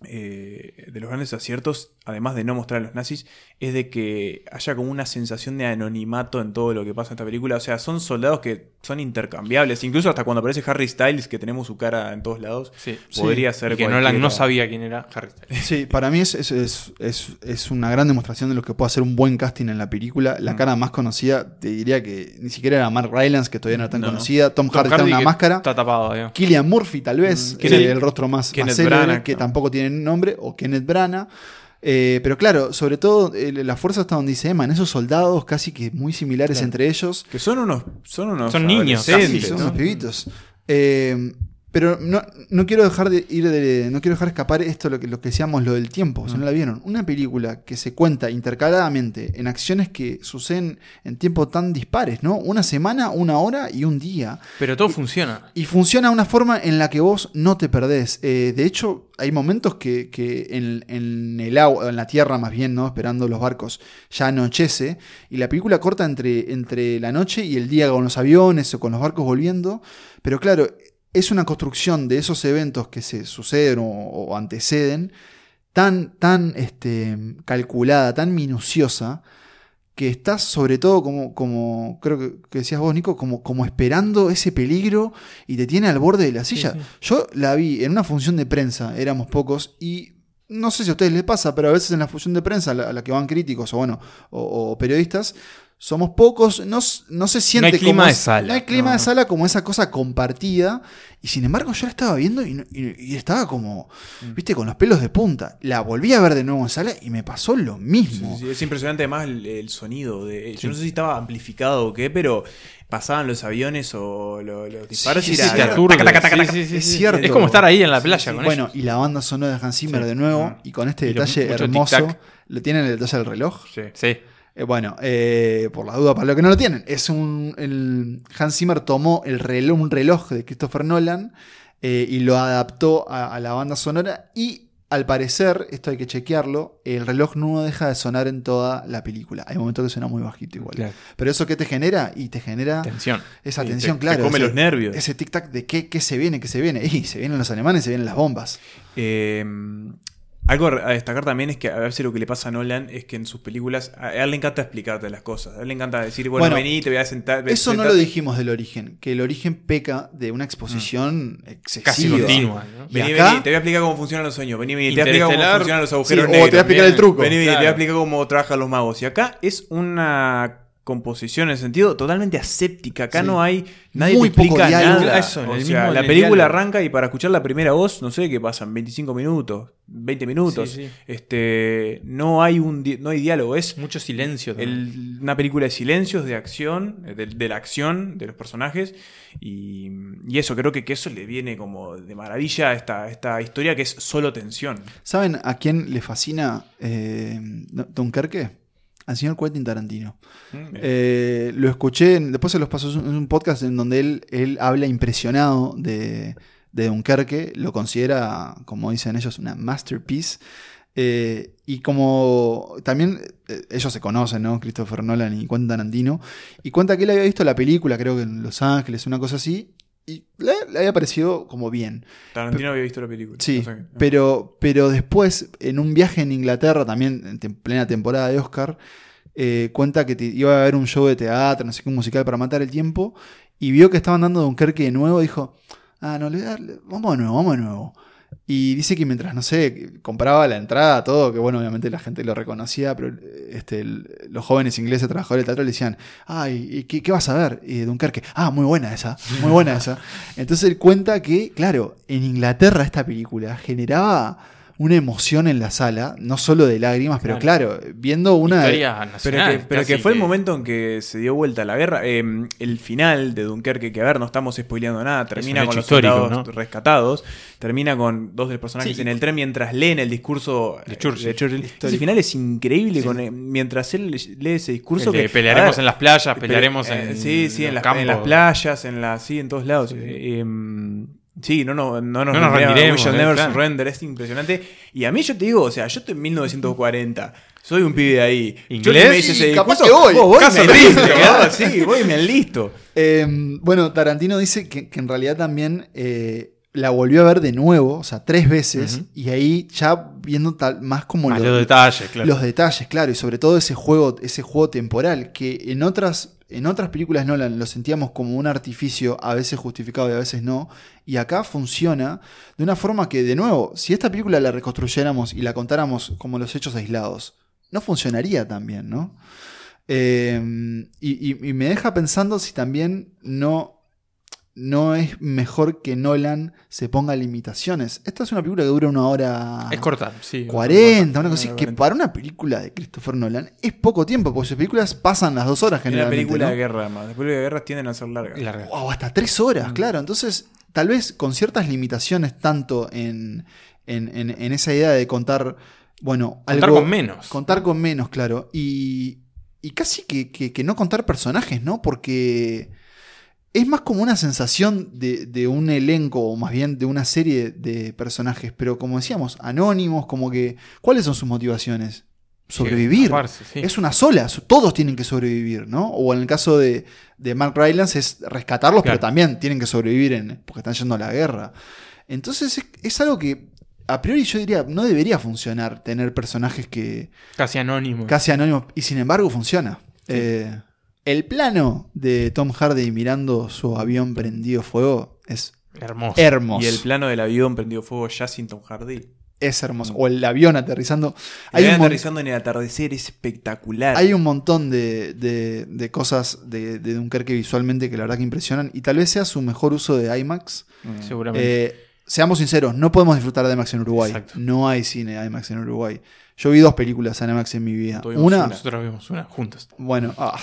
Speaker 1: eh, de los grandes aciertos, además de no mostrar a los nazis, es de que haya como una sensación de anonimato en todo lo que pasa en esta película. O sea, son soldados que son intercambiables. Incluso hasta cuando aparece Harry Styles, que tenemos su cara en todos lados, podría ser.
Speaker 3: que Nolan no sabía quién era Harry Styles.
Speaker 2: Sí, para mí es, es, una gran demostración de lo que puede hacer un buen casting en la película. La mm. cara más conocida, te diría que ni siquiera era Mark Rylance, que todavía no era tan conocida. Tom, Hardy está en una máscara.
Speaker 3: Está tapado,
Speaker 2: Killian Murphy, tal vez, mm, que es el, rostro más, más que tampoco tiene nombre, o Kenneth Branagh. Eh, pero claro, sobre todo eh, la fuerza hasta donde dice Emma, en esos soldados casi que muy similares entre ellos.
Speaker 1: Que son unos, son unos
Speaker 3: son niños,
Speaker 2: son unos pibitos. Eh, Pero no, no, quiero dejar de ir de, no quiero dejar escapar esto lo que, lo que decíamos lo del tiempo, si no la vieron. Una película que se cuenta intercaladamente en acciones que suceden en tiempo tan dispares, ¿no? Una semana, una hora y un día.
Speaker 3: Pero todo funciona.
Speaker 2: Y funciona de una forma en la que vos no te perdés. Eh, de hecho, hay momentos que, que en, en, el agua, en la tierra más bien, ¿no? Esperando los barcos, ya anochece. Y la película corta entre, entre la noche y el día con los aviones o con los barcos volviendo. Pero claro, es una construcción de esos eventos que se suceden o, anteceden tan, tan este, calculada, tan minuciosa, que estás sobre todo como, como creo que, decías vos, Nico, como, como esperando ese peligro y te tiene al borde de la silla. Yo la vi en una función de prensa, éramos pocos, y no sé si a ustedes les pasa, pero a veces en la función de prensa a la, que van críticos o bueno, o periodistas, somos pocos, no, no se siente
Speaker 3: no hay clima de sala.
Speaker 2: No hay clima de sala como esa cosa compartida. Y sin embargo, yo la estaba viendo y, estaba como, mm. viste, con los pelos de punta. La volví a ver de nuevo en sala y me pasó lo mismo.
Speaker 1: es impresionante además el, sonido. De, Yo no sé si estaba amplificado o qué, pero pasaban los aviones o los, disparos y era,
Speaker 3: Es cierto. Es como estar ahí en la playa con
Speaker 2: Bueno, y la banda sonora de Hans Zimmer de nuevo, y con este detalle hermoso. ¿Lo tienen el detalle del reloj?
Speaker 3: Sí. Sí.
Speaker 2: Eh, bueno, eh, por la duda, para los que no lo tienen, es un. El, Hans Zimmer tomó el reloj, un reloj de Christopher Nolan eh, y lo adaptó a, la banda sonora. Y al parecer, esto hay que chequearlo, el reloj no deja de sonar en toda la película. Hay momentos que suena muy bajito igual. Pero eso que te genera, y te genera.
Speaker 3: Tensión.
Speaker 2: Esa tensión, claro.
Speaker 1: come los nervios.
Speaker 2: Ese tic-tac de qué, qué se viene, qué se viene. Y se vienen los alemanes, se vienen las bombas.
Speaker 1: Eh algo a destacar también es que a ver si lo que le pasa a Nolan es que en sus películas a él le encanta explicarte las cosas. A él le encanta decir, bueno, vení, te voy a sentar.
Speaker 2: Eso no lo dijimos del origen, que el origen peca de una exposición mm. excesiva.
Speaker 3: Casi continua.
Speaker 1: Vení, vení, te voy a explicar cómo funcionan los sueños. Vení, vení, te voy a explicar cómo funcionan los agujeros negros.
Speaker 2: O te voy a explicar el truco.
Speaker 1: Vení, vení, te voy a explicar cómo trabajan los magos. Y acá es una composición en el sentido totalmente aséptica. Acá no hay. Nadie te explica nada. o sea, la película arranca y para escuchar la primera voz, no sé qué pasan, 25 minutos, 20 minutos. Este. No hay un no hay diálogo. Es.
Speaker 3: Mucho silencio.
Speaker 1: una película de silencios, de acción, de, la acción de los personajes. Y, eso, creo que, que, eso le viene como de maravilla a esta, esta historia que es solo tensión.
Speaker 2: ¿Saben a quién le fascina eh, Dunkerque? Al señor Quentin Tarantino. Mm, eh, lo escuché, después se los pasó en un podcast en donde él, él habla impresionado de, de Dunkerque, lo considera, como dicen ellos, una masterpiece. Eh, y como también eh, ellos se conocen, ¿no? Christopher Nolan y Quentin Tarantino. Y cuenta que él había visto la película, creo que en Los Ángeles, una cosa así. Y le, había parecido como bien.
Speaker 1: Tarantino había visto la película.
Speaker 2: Sí, pero, pero después, en un viaje en Inglaterra, también en plena temporada de Oscar, eh, cuenta que iba a haber un show de teatro, no sé qué, un musical para matar el tiempo, y vio que estaban dando Dunkerque de nuevo, dijo, ah, no, vamos de nuevo, vamos de nuevo. Y dice que mientras, no sé, compraba la entrada, todo, que bueno, obviamente la gente lo reconocía, pero este, los jóvenes ingleses trabajadores del teatro le decían, ay, ¿qué, qué vas a ver? Y Dunkerque, ah, muy buena esa, muy buena esa. Entonces él cuenta que, claro, en Inglaterra esta película generaba una emoción en la sala, no solo de lágrimas, pero claro, viendo una...
Speaker 1: pero que, fue el momento en que se dio vuelta la guerra. Em, el final de Dunkerque, que a ver, no estamos spoileando nada, termina con los soldados rescatados, termina con dos de los personajes en el tren mientras leen el discurso de Churchill. Ese final es increíble, con, eh, mientras él lee ese discurso...
Speaker 3: Que, pelearemos en las playas, pelearemos en,
Speaker 1: eh, sí, sí, en, las, en las playas, en la, sí, en todos lados. Em, Sí, no, no, no nos,
Speaker 3: no rendiremos.
Speaker 1: We shall never surrender. Es impresionante. Y a mí yo te digo, o sea, yo estoy en 1940. Soy un pibe de ahí.
Speaker 3: ¿Inglés?
Speaker 1: me dice
Speaker 2: capaz que voy.
Speaker 1: voy me sí, voy y me listo.
Speaker 2: Em, bueno, Tarantino dice que, en realidad también eh, la volvió a ver de nuevo, o sea, tres veces. Y ahí ya viendo tal, más como
Speaker 3: los, los, detalles, claro.
Speaker 2: Los detalles, claro. Y sobre todo ese juego, ese juego temporal. Que en otras en otras películas Nolan lo sentíamos como un artificio a veces justificado y a veces no, y acá funciona de una forma que, de nuevo, si esta película la reconstruyéramos y la contáramos como los hechos aislados, no funcionaría tan bien, ¿no? Eh, y, me deja pensando si también no no es mejor que Nolan se ponga limitaciones. Esta es una película que dura una hora.
Speaker 3: Es corta, sí.
Speaker 2: 40, una cosa así. Que para una película de Christopher Nolan es poco tiempo, porque sus películas pasan las dos horas generalmente.
Speaker 1: Es una película de guerra, más. Las películas de guerra tienden a ser largas.
Speaker 2: O hasta tres horas, mm. claro. Entonces tal vez con ciertas limitaciones, tanto en, en, esa idea de contar, bueno,
Speaker 3: contar con menos.
Speaker 2: Contar con menos, claro. Y, y casi que, que, no contar personajes, ¿no? Porque es más como una sensación de, de, un elenco, o más bien de una serie de personajes, pero como decíamos, anónimos, como que, ¿cuáles son sus motivaciones? sobrevivir. Es una sola, todos tienen que sobrevivir, ¿no? O en el caso de, de Mark Rylance es rescatarlos, pero también tienen que sobrevivir en, porque están yendo a la guerra. Entonces es, algo que a priori yo diría no debería funcionar tener personajes que...
Speaker 3: Casi anónimos.
Speaker 2: Casi anónimos, y sin embargo funciona. Eh, el plano de Tom Hardy mirando su avión prendido fuego es
Speaker 3: hermoso.
Speaker 2: hermoso.
Speaker 1: Y el plano del avión prendido fuego ya sin Tom Hardy
Speaker 2: es hermoso. O el avión aterrizando.
Speaker 1: El avión aterrizando en el atardecer es espectacular.
Speaker 2: Hay un montón de, de, cosas de, de, Dunkerque visualmente que la verdad que impresionan. Y tal vez sea su mejor uso de IMAX.
Speaker 3: Mm. Seguramente.
Speaker 2: Eh, seamos sinceros, no podemos disfrutar de IMAX en Uruguay. No hay cine IMAX en Uruguay. Yo vi dos películas IMAX en mi vida.
Speaker 3: Una. Nosotros vimos una juntos.
Speaker 2: Bueno, ah,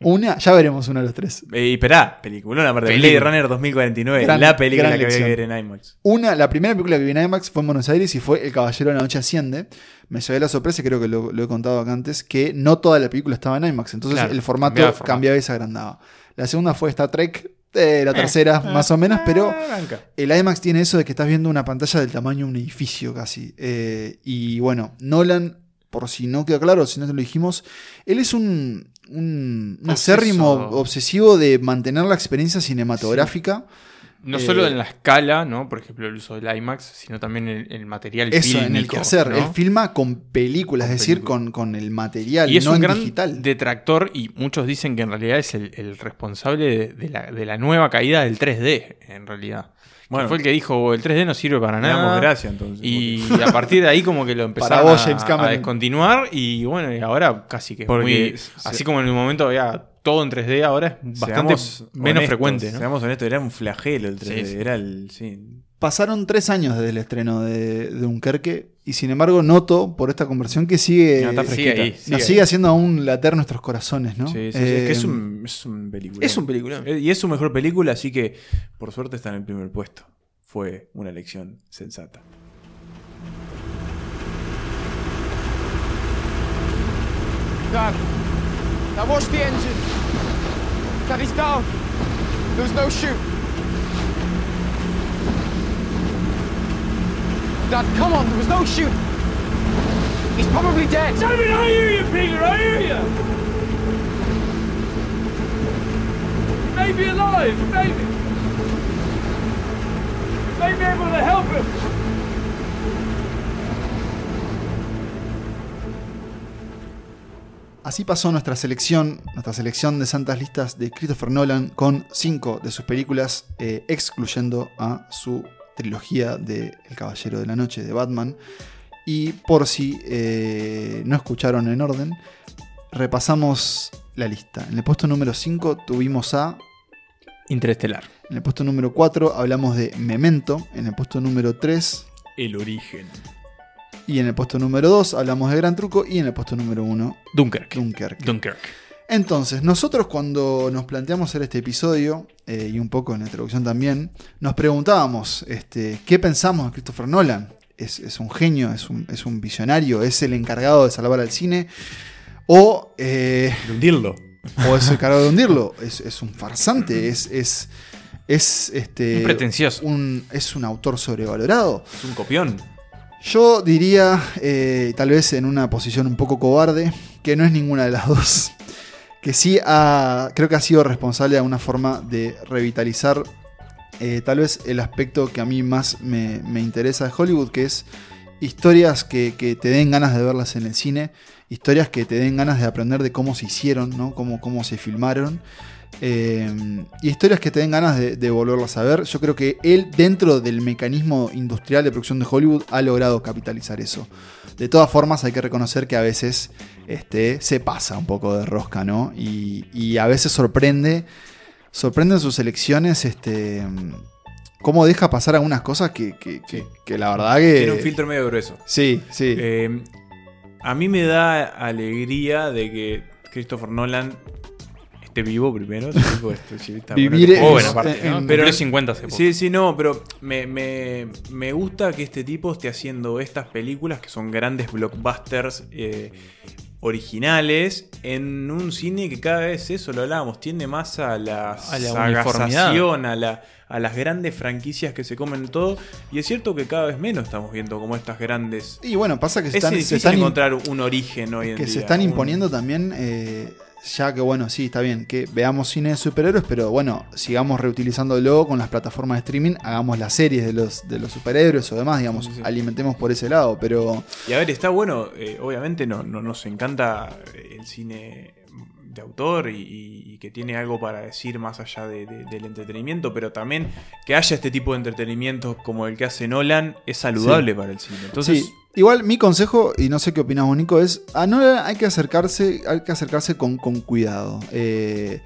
Speaker 2: una, ya veremos una de los tres.
Speaker 1: Y esperá, película, aparte de Blade Runner 2049, la película que voy a ver en IMAX.
Speaker 2: Una, la primera película que vi en IMAX fue en Buenos Aires y fue El Caballero de la Noche Asciende. Me llevé la sorpresa, creo que lo, he contado acá antes, que no toda la película estaba en IMAX. Entonces el formato cambiaba, y se agrandaba. La segunda fue Star Trek, eh, la tercera eh, más o menos, pero eh, el IMAX tiene eso de que estás viendo una pantalla del tamaño de un edificio casi. y bueno, Nolan, por si no queda claro, si no te lo dijimos, él es un un, acérrimo obsesivo de mantener la experiencia cinematográfica.
Speaker 3: No solo eh, en la escala, ¿no? Por ejemplo, el uso del IMAX, sino también en el material
Speaker 2: Eso, en el que hacer. Él filma con películas, es decir, con, con, el material,
Speaker 3: y es
Speaker 2: no
Speaker 3: un
Speaker 2: gran digital.
Speaker 3: detractor, y muchos dicen que en realidad es el, responsable de, la, de la nueva caída del 3D, en realidad. Bueno, fue el que dijo el 3D no sirve para nada.
Speaker 1: gracias entonces.
Speaker 3: Y a partir de ahí como que lo empezaron a, descontinuar y bueno, y ahora casi que muy, así como en un momento había todo en 3D, ahora es bastante menos frecuente. ¿no?
Speaker 1: Seamos honestos, era un flagelo el 3D, era el
Speaker 2: Pasaron tres años desde el estreno de, de Dunkerque y sin embargo noto por esta conversión que sigue,
Speaker 3: no, sigue
Speaker 2: nos sigue haciendo aún later nuestros corazones, ¿no?
Speaker 1: Sí, sí, es que es un, es un película.
Speaker 3: Es un película.
Speaker 1: Eh, y es su mejor película, así que por suerte está en el primer puesto. Fue una elección sensata.
Speaker 8: Dad, now watch the engine. Daddy's down. There's no shoot. Dad, come on, there was no shoot. He's probably dead.
Speaker 9: David, I hear you, Peter, I hear you. Maybe alive, maybe. Maybe able to help him.
Speaker 2: Así pasó nuestra selección, nuestra selección de santas listas de Christopher Nolan con cinco de sus películas, eh, excluyendo a su trilogía de El Caballero de la Noche de Batman. Y por si eh, no escucharon en orden, repasamos la lista. En el puesto número 5 tuvimos a
Speaker 3: Interestelar.
Speaker 2: En el puesto número 4 hablamos de Memento. En el puesto número 3
Speaker 1: El origen.
Speaker 2: Y en el puesto número 2 hablamos de Gran Truco. Y en el puesto número 1
Speaker 3: Dunkirk.
Speaker 2: Dunkirk.
Speaker 3: Dunkirk.
Speaker 2: Entonces, nosotros cuando nos planteamos hacer este episodio, eh, y un poco en la introducción también, nos preguntábamos este, qué pensamos de Christopher Nolan. ¿Es, un genio? ¿Es un, visionario? ¿Es el encargado de salvar al cine? ¿O...
Speaker 1: Eh, de hundirlo.
Speaker 2: ¿O es el encargado de hundirlo? ¿Es, un farsante? ¿Es, es, es este,
Speaker 3: un pretencioso?
Speaker 2: ¿Es un autor sobrevalorado?
Speaker 1: ¿Es un copión?
Speaker 2: Yo diría, eh, tal vez en una posición un poco cobarde, que no es ninguna de las dos que sí creo que ha sido responsable de alguna forma de revitalizar eh, tal vez el aspecto que a mí más me, interesa de Hollywood, que es historias que, te den ganas de verlas en el cine, historias que te den ganas de aprender de cómo se hicieron, ¿no? cómo, cómo se filmaron. Eh, y historias que te den ganas de, de, volverlas a ver. Yo creo que él, dentro del mecanismo industrial de producción de Hollywood, ha logrado capitalizar eso. De todas formas, hay que reconocer que a veces este, se pasa un poco de rosca, ¿no? Y, a veces sorprende, sorprenden sus elecciones, este, cómo deja pasar algunas cosas que, la verdad que...
Speaker 1: Tiene un filtro medio grueso.
Speaker 2: Sí, sí.
Speaker 1: Eh, a mí me da alegría de que Christopher Nolan esté vivo primero.
Speaker 2: Vivir es,
Speaker 3: buena parte, ¿no? Pero 50 hace poco.
Speaker 1: Sí, sí, no, pero me, me, me, gusta que este tipo esté haciendo estas películas que son grandes blockbusters eh, originales en un cine que cada vez eso lo hablábamos, tiende más a la,
Speaker 3: a la
Speaker 1: a la a las grandes franquicias que se comen todo. Y es cierto que cada vez menos estamos viendo como estas grandes.
Speaker 2: Y bueno, pasa que
Speaker 1: es
Speaker 2: están,
Speaker 1: se están encontrar un origen hoy en
Speaker 2: que
Speaker 1: día.
Speaker 2: se están imponiendo también. Eh, ya que bueno, sí, está bien, que veamos cine de superhéroes, pero bueno, sigamos reutilizándolo con las plataformas de streaming, hagamos las series de los, de los superhéroes o demás, digamos, alimentemos por ese lado, pero...
Speaker 1: Y a ver, está bueno, eh, obviamente no, no, nos encanta el cine de autor y, que tiene algo para decir más allá del entretenimiento, pero también que haya este tipo de entretenimiento como el que hace Nolan es saludable para el cine. Entonces,
Speaker 2: Igual mi consejo, y no sé qué opinas Nico, es a Nolan hay que acercarse, hay que acercarse con, con cuidado. Eh,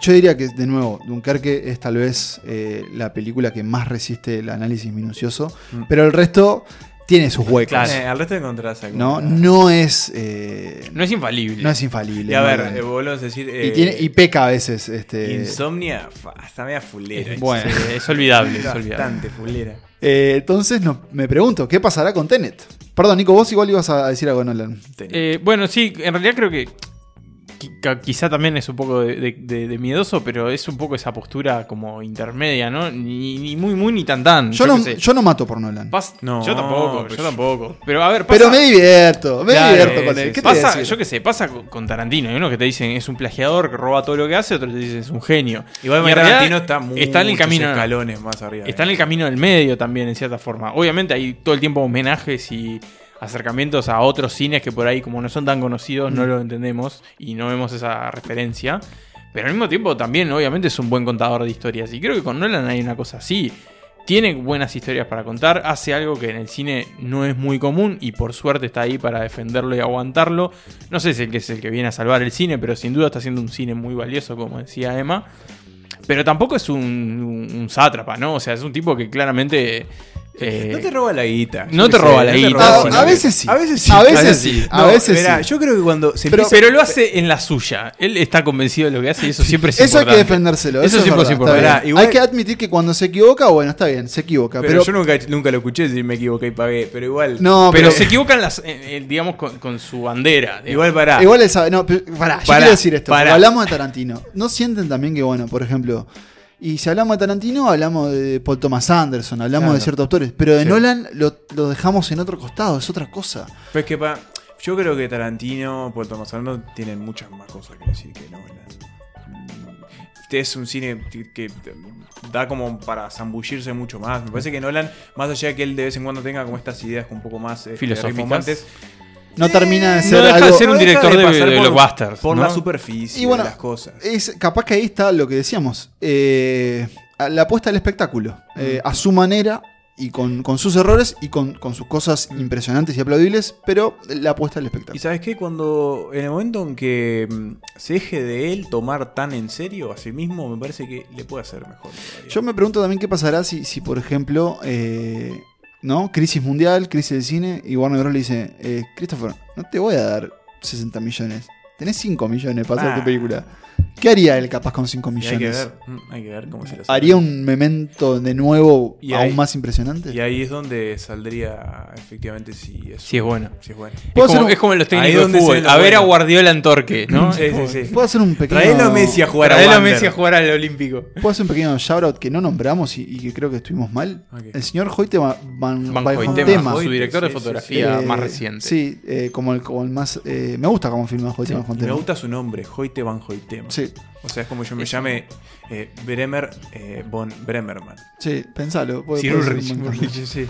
Speaker 2: yo diría que, de nuevo, Dunkerque es tal vez eh, la película que más resiste el análisis minucioso, mm. pero el resto tiene sus huecos.
Speaker 1: Claro, eh, al resto encontrás
Speaker 2: No, no es. Eh,
Speaker 3: no es infalible.
Speaker 2: No es infalible.
Speaker 1: Y a ver, eh, volvemos a decir.
Speaker 2: y, tiene, y peca a veces. Este...
Speaker 1: Insomnia, está media fulera.
Speaker 3: bueno, es olvidable. es
Speaker 1: Bastante fulera.
Speaker 2: Entonces me pregunto, ¿qué pasará con Tenet? Perdón, Nico, vos igual ibas a decir algo, Nolan.
Speaker 3: bueno, sí, en realidad creo que quizá también es un poco de, miedoso, pero es un poco esa postura como intermedia, ¿no? Ni, muy, muy, ni tan tan.
Speaker 2: Yo, no, yo no mato por Nolan.
Speaker 3: no, yo tampoco, yo tampoco. Pero a ver,
Speaker 2: Pero me divierto, me divierto con él. ¿Qué
Speaker 3: pasa, yo qué sé, pasa con Tarantino. Hay uno que te dicen es un plagiador que roba todo lo que hace, otro te dicen es un genio.
Speaker 1: Igual Tarantino está muy está en el camino, escalones más arriba.
Speaker 3: Está en el camino del medio también, en cierta forma. Obviamente hay todo el tiempo homenajes y acercamientos a otros cines que por ahí, como no son tan conocidos, no mm. lo entendemos y no vemos esa referencia. Pero al mismo tiempo también, obviamente, es un buen contador de historias. Y creo que con Nolan hay una cosa así. Tiene buenas historias para contar, hace algo que en el cine no es muy común y por suerte está ahí para defenderlo y aguantarlo. No sé si es el que es el que viene a salvar el cine, pero sin duda está haciendo un cine muy valioso, como decía Emma. Pero tampoco es un, un sátrapa, ¿no? O sea, es un tipo que claramente
Speaker 1: eh, no te roba la guita.
Speaker 3: No te roba la guita.
Speaker 2: A, veces sí.
Speaker 1: A veces sí.
Speaker 2: A veces sí. A veces
Speaker 1: sí. Yo creo que cuando
Speaker 3: se pero, pero, lo hace en la suya. Él está convencido de lo que hace y eso siempre es
Speaker 2: Eso hay que defendérselo. Eso, siempre es importante. hay que admitir que cuando se equivoca, bueno, está bien, se equivoca. Pero,
Speaker 1: yo nunca, nunca lo escuché decir me equivoqué y pagué. Pero igual.
Speaker 3: No, pero, se equivocan las, eh, eh, digamos, con, su bandera.
Speaker 1: Igual para.
Speaker 2: Igual él sabe. No, pará, yo quiero decir esto. Hablamos de Tarantino. ¿No sienten también que, bueno, por ejemplo. Y si hablamos de Tarantino, hablamos de Paul Thomas Anderson, hablamos de ciertos autores. Pero de Nolan lo, dejamos en otro costado, es otra cosa.
Speaker 1: Pues que pa, yo creo que Tarantino, Paul Thomas Anderson tienen muchas más cosas que decir que Nolan. Este es un cine que da como para zambullirse mucho más. Me parece que Nolan, más allá de que él de vez en cuando tenga como estas ideas un poco más
Speaker 3: eh, filosóficas,
Speaker 2: no termina de ser.
Speaker 3: No deja de ser un director de, de, blockbusters.
Speaker 1: Por la superficie de las cosas.
Speaker 2: Es, capaz que ahí está lo que decíamos. Eh, la apuesta al espectáculo. Eh, a su manera y con, sus errores y con, sus cosas impresionantes y aplaudibles, pero la apuesta al espectáculo.
Speaker 1: Y sabes qué, cuando en el momento en que mm, se deje de él tomar tan en serio a sí mismo, me parece que le puede hacer mejor.
Speaker 2: Yo me pregunto también qué pasará si, si por ejemplo, eh, ¿no? Crisis mundial, crisis del cine, y Warner Bros. le dice, eh, Christopher, no te voy a dar 60 millones, tenés 5 millones para hacer tu ah. película. ¿Qué haría él capaz con 5 millones?
Speaker 1: Hay que ver, mm, hay que ver cómo se lo
Speaker 2: ¿Haría un memento de nuevo aún más impresionante?
Speaker 1: Y ahí es donde saldría efectivamente si es,
Speaker 3: si es bueno.
Speaker 1: Si es, bueno.
Speaker 3: Es, como, es como los técnicos de fútbol. A ver a Guardiola en Torque, ¿no?
Speaker 2: sí, sí, sí. Puedo hacer un pequeño.
Speaker 1: Traelo a Messi a jugar
Speaker 3: Traelo a Messi a jugar al Olímpico.
Speaker 2: Puedo hacer un pequeño shoutout que no nombramos y, que creo que estuvimos mal. El señor Hoyte Van, Van,
Speaker 3: su director de fotografía más reciente.
Speaker 2: Sí, eh, como, el, como el más. Eh, me gusta cómo filma Hoyte Van Hoytema.
Speaker 1: Me gusta su nombre, Hoyte Van Hoytema.
Speaker 2: Sí.
Speaker 1: O sea, es como yo me llame eh, Bremer eh, von Bremerman.
Speaker 2: Sí, pensalo.
Speaker 3: Sir Ulrich, sí.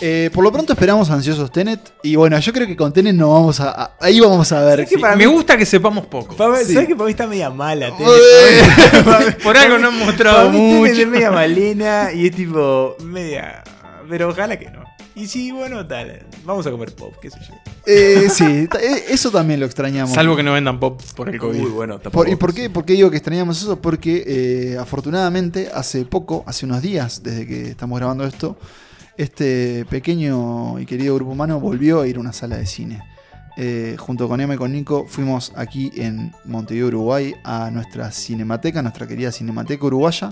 Speaker 2: Eh, por lo pronto esperamos ansiosos Tenet. Y bueno, yo creo que con Tenet no vamos a. ahí vamos a ver.
Speaker 3: me gusta que sepamos poco.
Speaker 1: ¿Sabes que para mí está media mala
Speaker 3: por algo no han mostrado mucho.
Speaker 1: es media malena y es tipo. media. Pero ojalá que no. Y sí, bueno, tal. Vamos a comer pop, qué sé yo.
Speaker 2: Eh, sí, eh, eso también lo extrañamos.
Speaker 3: Salvo que no vendan pop por el COVID.
Speaker 1: Muy bueno,
Speaker 2: ¿Y por qué, por qué digo que extrañamos eso? Porque eh, afortunadamente hace poco, hace unos días, desde que estamos grabando esto, este pequeño y querido grupo humano volvió a ir a una sala de cine. eh, junto con Emma y con Nico, fuimos aquí en Montevideo, Uruguay, a nuestra cinemateca, nuestra querida cinemateca uruguaya,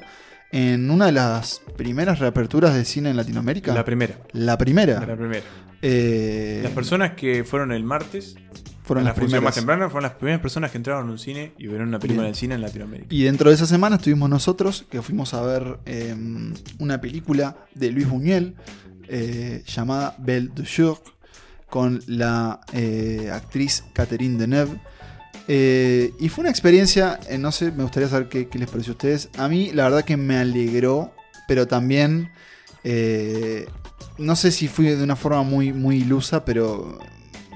Speaker 2: en una de las primeras reaperturas de cine en Latinoamérica.
Speaker 1: La primera.
Speaker 2: La primera.
Speaker 1: La primera.
Speaker 2: Eh,
Speaker 1: las personas que fueron el martes
Speaker 2: fueron las primeras.
Speaker 1: más fueron las primeras personas que entraron a un cine y vieron una película en el cine en Latinoamérica.
Speaker 2: Y dentro de esa semana estuvimos nosotros, que fuimos a ver em, una película de Luis Buñuel eh, llamada Belle de Jour con la eh, actriz Catherine Deneuve. Eh, y fue una experiencia, eh, no sé, me gustaría saber qué, les pareció a ustedes. A mí la verdad que me alegró, pero también, no sé si fui de una forma muy, muy ilusa, pero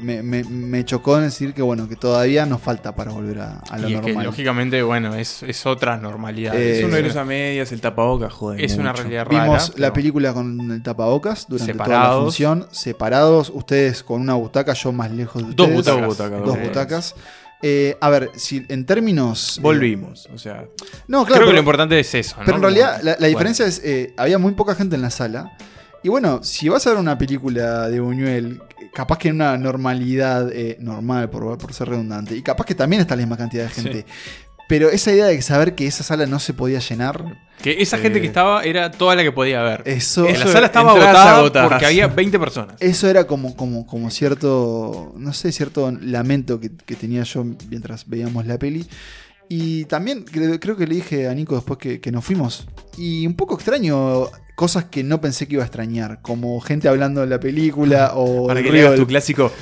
Speaker 2: me, me, chocó en decir que bueno, que todavía nos falta para volver a, a lo normal. Que,
Speaker 3: lógicamente, bueno, es, es otra normalidad.
Speaker 1: Eh, es una a medias, el tapabocas, joder.
Speaker 3: Es una realidad rara.
Speaker 2: Vimos la película con el tapabocas durante toda la función, separados, ustedes con una butaca, yo más lejos de ustedes.
Speaker 3: Dos butacas.
Speaker 2: Dos butacas. Eh, a ver, si en términos.
Speaker 1: Eh, Volvimos, o sea.
Speaker 3: No, claro. Creo que lo importante es eso.
Speaker 2: Pero en realidad, la, diferencia es. había muy poca gente en la sala. Y bueno, si vas a ver una película de Buñuel capaz que en una normalidad eh, normal, por, por, ser redundante, y capaz que también está la misma cantidad de gente. Pero esa idea de saber que esa sala no se podía llenar.
Speaker 3: Que esa gente que eh, estaba era toda la que podía ver.
Speaker 2: Eso,
Speaker 3: la sala estaba agotada porque había 20 personas.
Speaker 2: Eso era como, como, como cierto, no sé, cierto lamento que, tenía yo mientras veíamos la peli. Y también creo, que le dije a Nico después que, que, nos fuimos. Y un poco extraño cosas que no pensé que iba a extrañar, como gente hablando de la película o
Speaker 1: Para que leas tu clásico.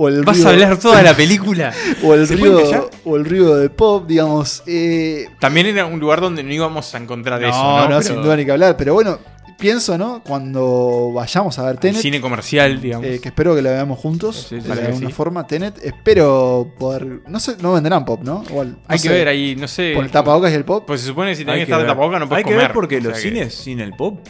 Speaker 3: O el ¿Vas a hablar toda la película?
Speaker 2: o, el río, o el río de pop, digamos. Eh,
Speaker 3: También era un lugar donde no íbamos a encontrar eso.
Speaker 2: No, no, sin duda ni que hablar. Pero bueno, pienso, ¿no? Cuando vayamos a ver Tenet.
Speaker 3: Cine comercial, digamos.
Speaker 2: Eh, que espero que la veamos juntos. de alguna forma. Tenet, espero poder. No sé, no venderán pop, ¿no? Igual,
Speaker 3: Hay que ver ahí, no sé.
Speaker 2: Con el tapabocas y el pop.
Speaker 3: Pues se supone que si tenés que estar tapabocas no puedes
Speaker 1: Hay que ver porque los cines sin el pop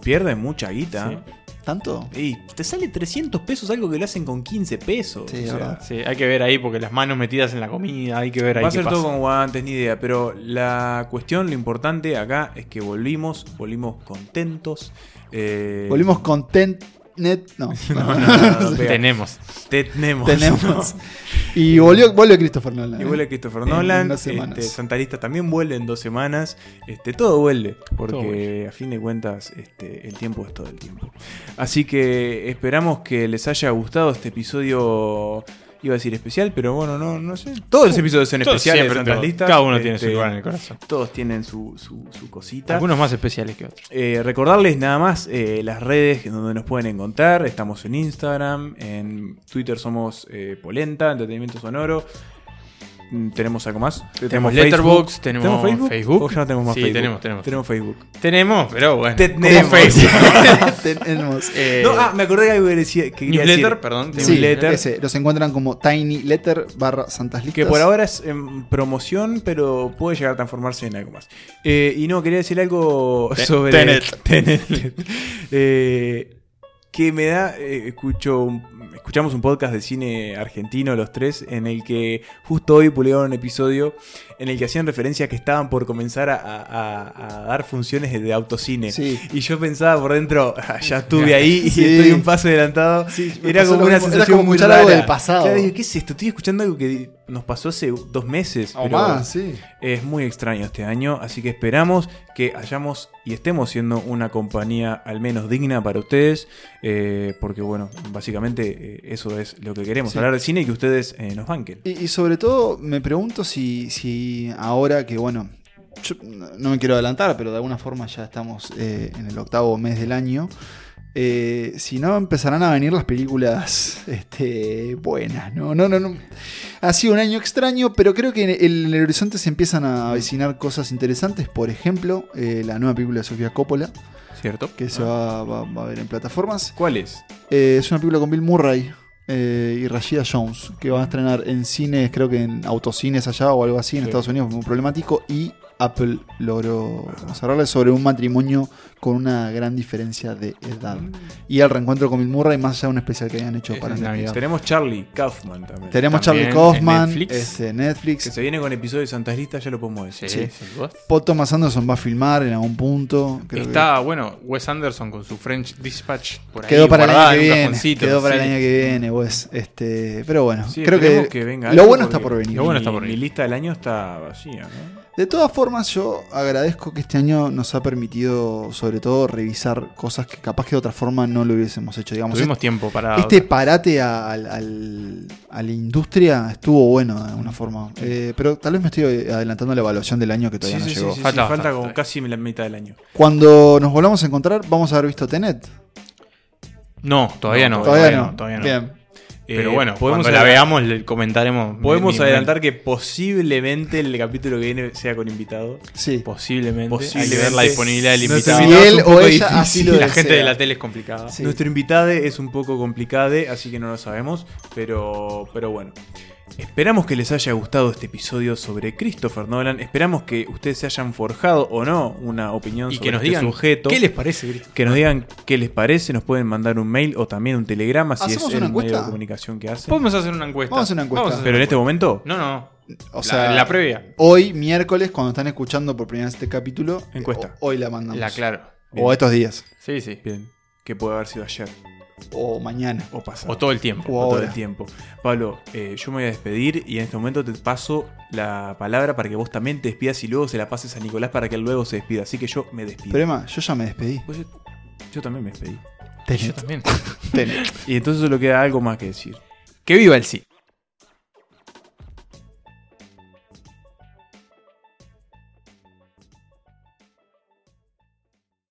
Speaker 1: pierden mucha guita.
Speaker 2: ¿Tanto?
Speaker 1: Y te sale 300 pesos algo que lo hacen con 15 pesos.
Speaker 3: Sí, sí, hay que ver ahí porque las manos metidas en la comida, hay que ver ahí.
Speaker 1: Va a ser todo con guantes, ni idea. Pero la cuestión, lo importante acá es que volvimos, volvimos contentos.
Speaker 2: Eh... Volvimos contentos Net, no.
Speaker 3: tenemos.
Speaker 1: Tenemos.
Speaker 2: Tenemos. Y volvió, vuelve Christopher Nolan.
Speaker 1: Y vuelve ¿eh? Christopher Nolan. En dos semanas. Este, Santa Lista también vuelve en dos semanas. Este, todo vuelve. Porque a fin de cuentas, este, el tiempo es todo el tiempo. Así que esperamos que les haya gustado este episodio Iba a decir especial, pero bueno, no, no sé. Todos los episodios son especiales listas.
Speaker 3: Cada uno tiene su este, lugar en el corazón.
Speaker 1: Todos tienen su, su, cosita.
Speaker 3: Algunos más especiales que otros.
Speaker 1: Eh, recordarles nada más eh, las redes donde nos pueden encontrar. Estamos en Instagram, en Twitter somos eh, Polenta, Entretenimiento Sonoro. Mm, ¿Tenemos algo más?
Speaker 3: Tenemos Letterboxd, tenemos,
Speaker 1: Facebook.
Speaker 3: Facebook.
Speaker 1: ¿O ya no tenemos más
Speaker 3: sí,
Speaker 1: Facebook?
Speaker 3: tenemos, tenemos.
Speaker 1: Tenemos Facebook.
Speaker 3: Tenemos, pero bueno.
Speaker 1: Tenemos.
Speaker 2: Facebook. tenemos.
Speaker 1: Eh, no, ah, me acordé de algo que, decía, que
Speaker 3: Newsletter, perdón.
Speaker 2: Sí, newsletter. Ese, los encuentran como Tiny Letter barra Santas Listas.
Speaker 1: Que por ahora es en promoción, pero puede llegar a transformarse en algo más. Eh, y no, quería decir algo sobre...
Speaker 3: Tenet.
Speaker 1: Tenet. eh, que me da, eh, escucho escuchamos un podcast de cine argentino los tres en el que justo hoy publicaron un episodio en el que hacían referencia a que estaban por comenzar a, dar funciones de autocine. Y yo pensaba por dentro, ah, ya estuve ahí y estoy un paso adelantado. era como una sensación muy rara.
Speaker 2: del pasado.
Speaker 1: ¿qué es esto? Estoy escuchando algo que nos pasó hace dos meses.
Speaker 2: O más, sí.
Speaker 1: Es muy extraño este año, así que esperamos que hayamos y estemos siendo una compañía al menos digna para ustedes, eh, porque bueno, básicamente eh, eso es lo que queremos, hablar de cine y que ustedes eh, nos banquen.
Speaker 2: Y, y, sobre todo me pregunto si, si ahora que, bueno, no me quiero adelantar, pero de alguna forma ya estamos eh, en el octavo mes del año. Eh, si no, empezarán a venir las películas este, buenas, ¿no? No, no, no. Ha sido un año extraño, pero creo que en el, horizonte se empiezan a avecinar cosas interesantes. Por ejemplo, eh, la nueva película de Sofía Coppola.
Speaker 1: ¿Cierto?
Speaker 2: Que se va, a ver en plataformas.
Speaker 1: ¿Cuál es?
Speaker 2: es una película con Bill Murray. Eh, y Rashida Jones, que va a estrenar en cines, creo que en autocines allá o algo así, en Estados Unidos, muy problemático, y Apple logró cerrarle sobre un matrimonio con una gran diferencia de edad. Y el reencuentro con Bill Murray, más allá de un especial que habían hecho para Netflix.
Speaker 1: Tenemos Charlie Kaufman también.
Speaker 2: Tenemos Charlie Kaufman, Netflix. Este, Netflix.
Speaker 1: Que se viene con episodios de Santas Listas, ya lo podemos decir. Sí,
Speaker 2: sí. Paul Thomas Anderson va a filmar en algún punto.
Speaker 3: Está, bueno, Wes Anderson con su French Dispatch por
Speaker 2: quedó para el año que viene. Quedó para el año que viene, Wes. Este, pero bueno, creo que, lo bueno está por venir.
Speaker 1: Lo bueno está por venir. Mi lista del año está vacía, ¿no?
Speaker 2: De todas formas, yo agradezco que este año nos ha permitido, sobre todo, revisar cosas que capaz que de otra forma no lo hubiésemos hecho. Digamos,
Speaker 3: Tuvimos tiempo para.
Speaker 2: Este parate a, la industria estuvo bueno de alguna forma. Eh, pero tal vez me estoy adelantando a la evaluación del año que todavía no llegó.
Speaker 1: falta, falta como casi la mitad del año.
Speaker 2: Cuando nos volvamos a encontrar, vamos a haber visto Tenet.
Speaker 3: No, todavía no.
Speaker 2: Todavía, no. Todavía no.
Speaker 3: Bien. Pero eh, bueno, podemos cuando la veamos le comentaremos.
Speaker 1: Podemos adelantar que posiblemente el capítulo que viene sea con invitado.
Speaker 2: Sí.
Speaker 3: Posiblemente. Hay que ver la disponibilidad del invitado.
Speaker 2: Si él o ella así lo
Speaker 3: La gente de la tele es complicada.
Speaker 1: Nuestro invitado es un poco complicado, así que no lo sabemos. Pero, pero bueno. Esperamos que les haya gustado este episodio sobre Christopher Nolan. Esperamos que ustedes se hayan forjado o no una opinión
Speaker 3: y
Speaker 1: sobre
Speaker 3: que nos
Speaker 1: este
Speaker 3: digan
Speaker 1: sujeto.
Speaker 3: ¿Qué les parece?
Speaker 1: Que nos digan qué les parece. Nos pueden mandar un mail o también un telegrama si es el medio de comunicación que hacen.
Speaker 3: Podemos hacer una encuesta.
Speaker 2: Vamos a hacer una encuesta.
Speaker 1: Pero en este momento.
Speaker 3: No, no. O sea, la, previa.
Speaker 2: Hoy, miércoles, cuando están escuchando por primera vez este capítulo,
Speaker 1: encuesta.
Speaker 2: hoy la mandamos.
Speaker 3: La claro.
Speaker 2: O estos días.
Speaker 3: Sí, sí.
Speaker 1: Bien. Que puede haber sido ayer
Speaker 2: o mañana.
Speaker 1: O pasado.
Speaker 3: O todo el tiempo.
Speaker 1: O, todo el tiempo. Pablo, eh, yo me voy a despedir y en este momento te paso la palabra para que vos también te despidas y luego se la pases a Nicolás para que él luego se despida. Así que yo me despido.
Speaker 2: Pero Emma, yo ya me despedí.
Speaker 1: Pues yo, también me despedí.
Speaker 3: Yo también.
Speaker 1: y entonces solo queda algo más que decir.
Speaker 3: Que viva el sí.